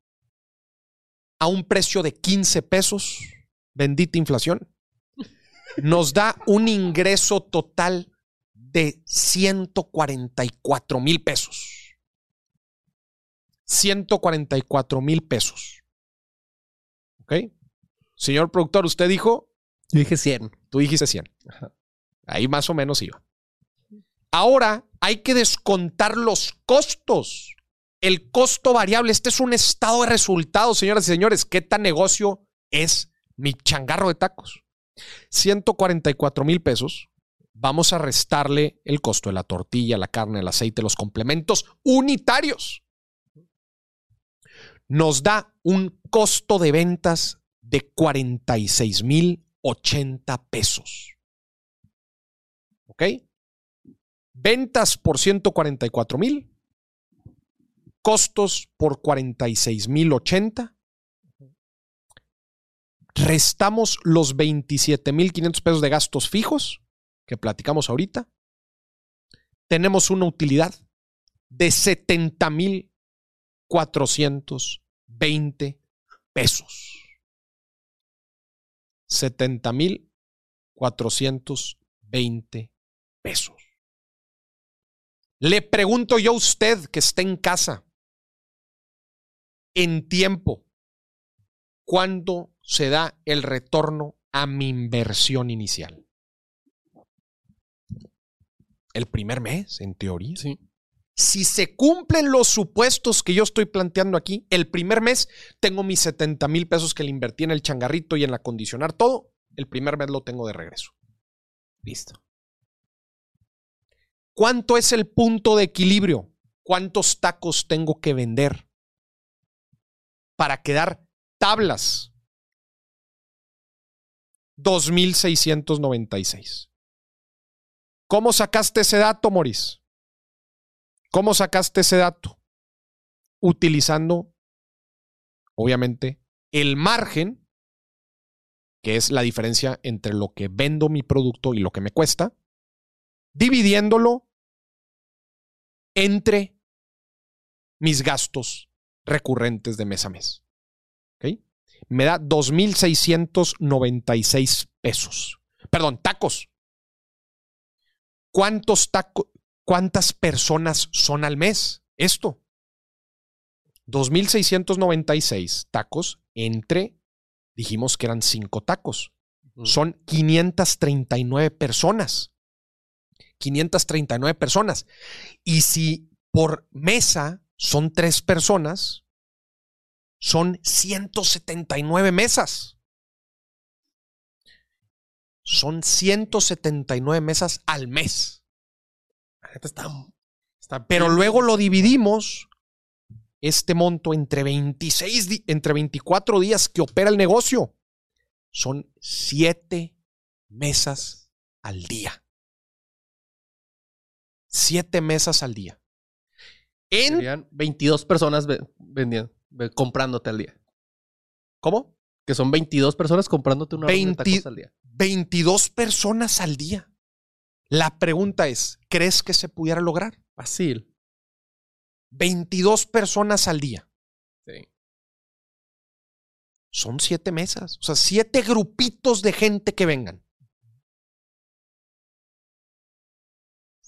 A: a un precio de 15 pesos. Bendita inflación. Nos da un ingreso total de 144 mil pesos. 144 mil pesos. ¿Ok? Señor productor, usted dijo
B: Yo dije 100.
A: Tú dijiste 100. Ahí más o menos iba. Ahora hay que descontar los costos. El costo variable. Este es un estado de resultados, señoras y señores. ¿Qué tan negocio es mi changarro de tacos? 144 mil pesos. Vamos a restarle el costo de la tortilla, la carne, el aceite, los complementos unitarios. nos da un costo de ventas de 46 mil 80 pesos. ¿Ok? Ventas por 144 mil. Costos por 46 mil 80. Restamos los 27 mil 500 pesos de gastos fijos que platicamos ahorita. Tenemos una utilidad de 70 mil 420 pesos. 70 mil 420 pesos. Le pregunto yo a usted que está en casa, en tiempo, ¿cuándo se da el retorno a mi inversión inicial? El primer mes, en teoría.
B: Sí.
A: Si se cumplen los supuestos que yo estoy planteando aquí, el primer mes tengo mis 70 mil pesos que le invertí en el changarrito y en la acondicionar todo, el primer mes lo tengo de regreso. Listo. ¿Cuánto es el punto de equilibrio? ¿Cuántos tacos tengo que vender para quedar tablas? 2.696. ¿Cómo sacaste ese dato, Moris? ¿Cómo sacaste ese dato? Utilizando, obviamente, el margen, que es la diferencia entre lo que vendo mi producto y lo que me cuesta, dividiéndolo entre mis gastos recurrentes de mes a mes. ¿Ok? Me da 2.696 pesos. Perdón, tacos. ¿Cuántos tacos? ¿Cuántas personas son al mes? Esto. 2.696 tacos entre, dijimos que eran 5 tacos. Son 539 personas. 539 personas. Y si por mesa son 3 personas, son 179 mesas. Son 179 mesas al mes.
B: Está, está
A: Pero luego lo dividimos, este monto, entre 26, di- entre 24 días que opera el negocio. Son 7 mesas al día. 7 mesas al día. En,
B: Serían 22 personas ve- vendiendo, ve- comprándote al día.
A: ¿Cómo?
B: Que son 22 personas comprándote una orden de
A: 20
B: tacos al día.
A: 22 personas al día. La pregunta es, ¿crees que se pudiera lograr?
B: Fácil.
A: 22 personas al día.
B: Sí.
A: Son siete mesas. O sea, siete grupitos de gente que vengan.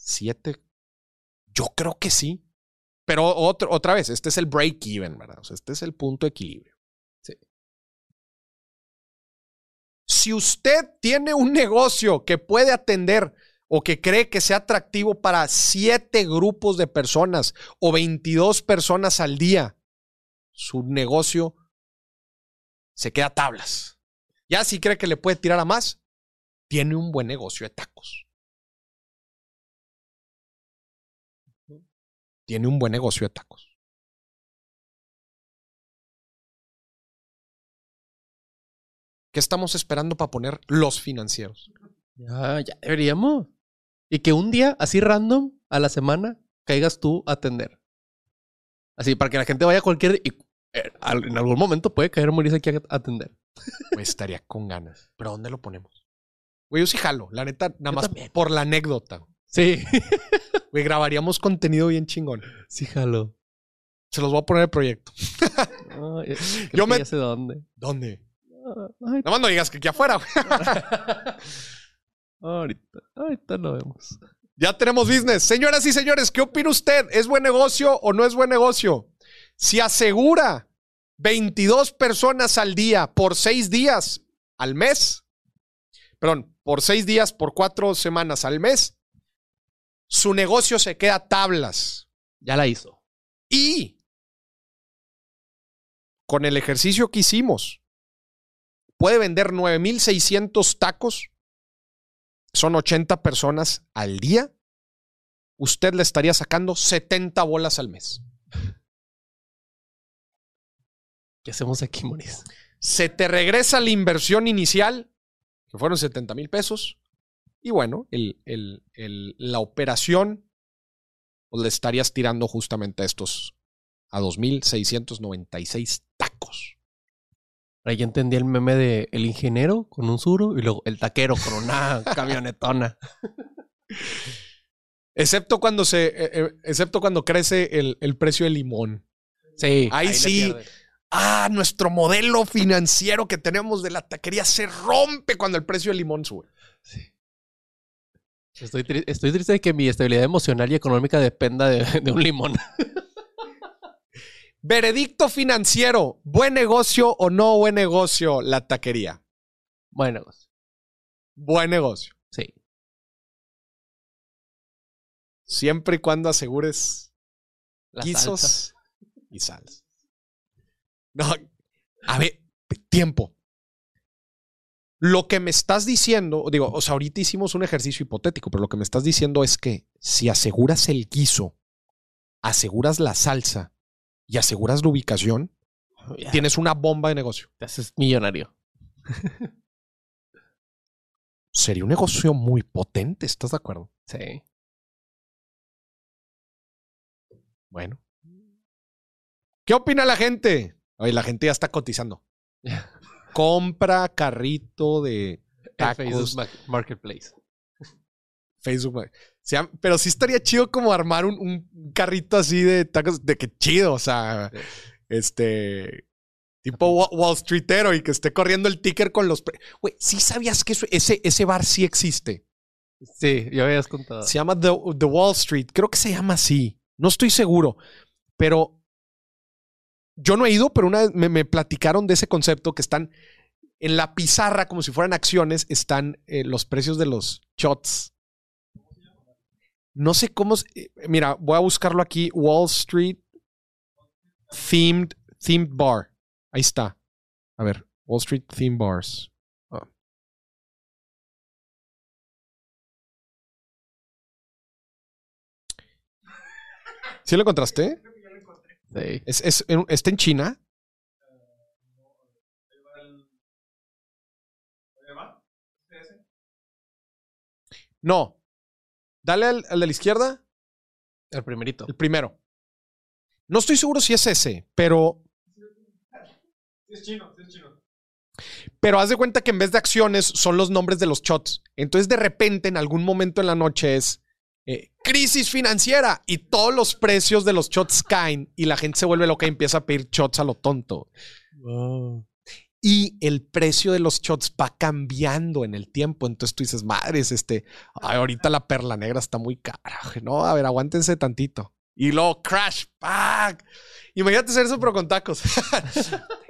A: Siete. Yo creo que sí. Pero otra vez, este es el break-even, ¿verdad? O sea, este es el punto de equilibrio. Si usted tiene un negocio que puede atender o que cree que sea atractivo para siete grupos de personas o 22 personas al día, su negocio se queda a tablas. Ya si cree que le puede tirar a más, tiene un buen negocio de tacos. Tiene un buen negocio de tacos. ¿Qué estamos esperando para poner los financieros?
B: Ya, ya deberíamos. Y que un día, así random, a la semana, caigas tú a atender. Así, para que la gente vaya a cualquier... Y, eh, en algún momento puede caer morirse aquí a atender.
A: Güey, estaría con ganas. ¿Pero dónde lo ponemos? Güey, yo sí jalo. La neta, nada
B: Yo
A: más
B: también.
A: por la anécdota.
B: Sí.
A: Güey, grabaríamos contenido bien chingón.
B: sí, jalo.
A: Se los voy a poner el proyecto.
B: Creo
A: Yo me-
B: ya sé dónde.
A: ¿Dónde?
B: Ay,
A: Nada más no digas que aquí afuera. güey.
B: ahorita, ahorita lo vemos.
A: Ya tenemos business. Señoras y señores, ¿qué opina usted? ¿Es buen negocio o no es buen negocio? Si asegura 22 personas al día por seis días al mes, perdón, por seis días por cuatro semanas al mes, su negocio se queda a tablas.
B: Ya la hizo.
A: Y con el ejercicio que hicimos, puede vender 9600 tacos. Son 80 personas al día. Usted le estaría sacando 70 bolas al mes.
B: ¿Qué hacemos aquí, Moris?
A: Se te regresa la inversión inicial, que fueron 70 mil pesos. Y bueno, el- el- el- la operación pues, le estarías tirando justamente a estos a 2.696 tacos.
B: Ahí ya entendí el meme de el ingeniero con un suro y luego el taquero con una camionetona.
A: Excepto cuando se, eh, eh, excepto cuando crece el, el precio del limón.
B: Sí.
A: Ahí
B: le
A: sí. Ah, nuestro modelo financiero que tenemos de la taquería se rompe cuando el precio del limón sube.
B: Estoy, tri- estoy triste de que mi estabilidad emocional y económica dependa de, de un limón.
A: Veredicto financiero. ¿Buen negocio o no buen negocio la taquería?
B: Bueno,
A: Buen negocio.
B: sí.
A: Siempre y cuando asegures guisos y salsa. No, a ver, tiempo. Lo que me estás diciendo, digo, o sea, ahorita hicimos un ejercicio hipotético, pero lo que me estás diciendo es que si aseguras el guiso, aseguras la salsa y aseguras la ubicación,
B: Ya,
A: tienes una bomba de negocio.
B: te haces millonario.
A: Sería un negocio muy potente, ¿estás de acuerdo?
B: Sí.
A: Bueno. ¿Qué opina la gente? Oye, la gente ya está cotizando. Compra carrito de tacos.
B: Facebook Ma- Marketplace.
A: Facebook. Pero sí estaría chido como armar un, un carrito así de tacos, de que chido, o sea,
B: Sí.
A: este, tipo Wa- Wall Streetero y que esté corriendo el ticker con los... Güey, ¿sí sabías que eso- ese, ese bar sí existe?
B: Sí, ya habías contado.
A: Se llama The, The Wall Street, creo que se llama así, no estoy seguro, pero yo no he ido, pero una vez me, platicaron de ese concepto que están en la pizarra, como si fueran acciones, están eh, los precios de los shots. No sé cómo. eh, Mira, voy a buscarlo aquí. Wall Street Themed, themed Bar. Ahí está. A ver, Wall Street Themed Bars. Ah. ¿Sí lo encontraste?
B: Sí.
A: ¿Es, es- ¿Está en China? No. Dale al, al de la izquierda,
B: El primerito.
A: el primero. No estoy seguro si es ese, pero.
F: Es chino, es chino.
A: Pero haz de cuenta que en vez de acciones son los nombres de los shots. Entonces, de repente, en algún momento en la noche es eh, crisis financiera y todos los precios de los shots caen y la gente se vuelve loca y empieza a pedir shots a lo tonto. Y el precio de los shots va cambiando en el tiempo. Entonces tú dices, madres, este, ay, ahorita la perla negra está muy cara. No, a ver, aguántense tantito. Y luego crash, ¡pac! Imagínate hacer eso, pero con tacos.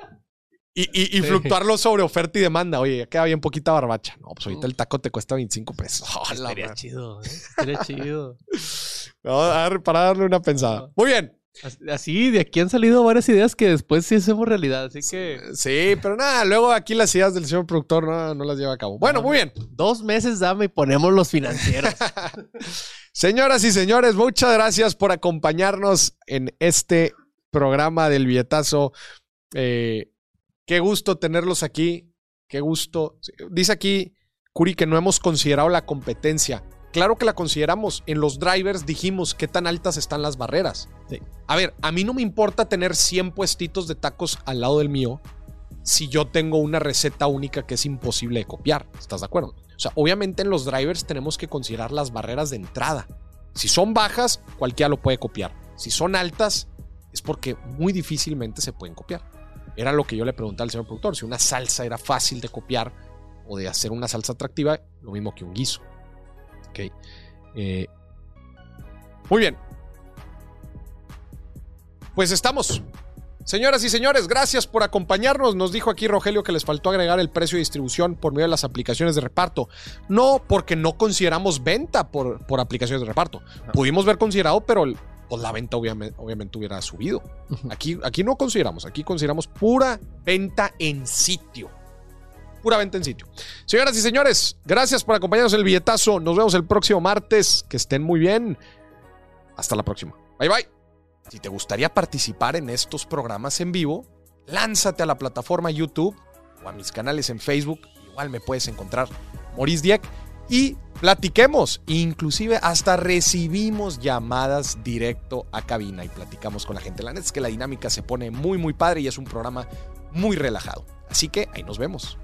A: y y, y
B: Sí.
A: fluctuarlo sobre oferta y demanda. Oye, ya queda bien poquita barbacha. No, pues ahorita el taco te cuesta 25 pesos. ¡Oh,
B: Estaría chido, ¿eh? Estaría chido.
A: A dar- para darle una pensada. Muy bien.
B: As- Así, de aquí han salido varias ideas que después sí hacemos realidad. Así que
A: Sí, pero nada, luego aquí las ideas del señor productor no, no las lleva a cabo. Bueno, muy bien.
B: dos meses dame y ponemos los financieros.
A: Señoras y señores, muchas gracias por acompañarnos en este programa del billetazo. Eh, qué gusto tenerlos aquí. Qué gusto. Dice aquí Curi que no hemos considerado la competencia. Claro que la consideramos. En los drivers dijimos qué tan altas están las barreras.
B: Sí.
A: A ver, a mí no me importa tener 100 puestitos de tacos al lado del mío si yo tengo una receta única que es imposible de copiar. ¿Estás de acuerdo? O sea, obviamente en los drivers tenemos que considerar las barreras de entrada. Si son bajas, cualquiera lo puede copiar. Si son altas, es porque muy difícilmente se pueden copiar. Era lo que yo le preguntaba al señor productor. Si una salsa era fácil de copiar o de hacer una salsa atractiva, lo mismo que un guiso. Ok. Eh, muy bien. Pues estamos. Señoras y señores, gracias por acompañarnos. Nos dijo aquí Rogelio que les faltó agregar el precio de distribución por medio de las aplicaciones de reparto. No porque no consideramos venta por, por aplicaciones de reparto. Pudimos ver considerado, pero pues la venta obviamente, obviamente hubiera subido. Aquí, aquí no consideramos, aquí consideramos pura venta en sitio. Pura venta en sitio. Señoras y señores, gracias por acompañarnos en el billetazo. Nos vemos el próximo martes. Que estén muy bien. Hasta la próxima. Bye bye. Si te gustaría participar en estos programas en vivo, lánzate a la plataforma YouTube o a mis canales en Facebook. Igual me puedes encontrar Maurice Dieck y platiquemos. Inclusive hasta recibimos llamadas directo a cabina y platicamos con la gente. La neta es que la dinámica se pone muy, muy padre y es un programa muy relajado. Así que ahí nos vemos.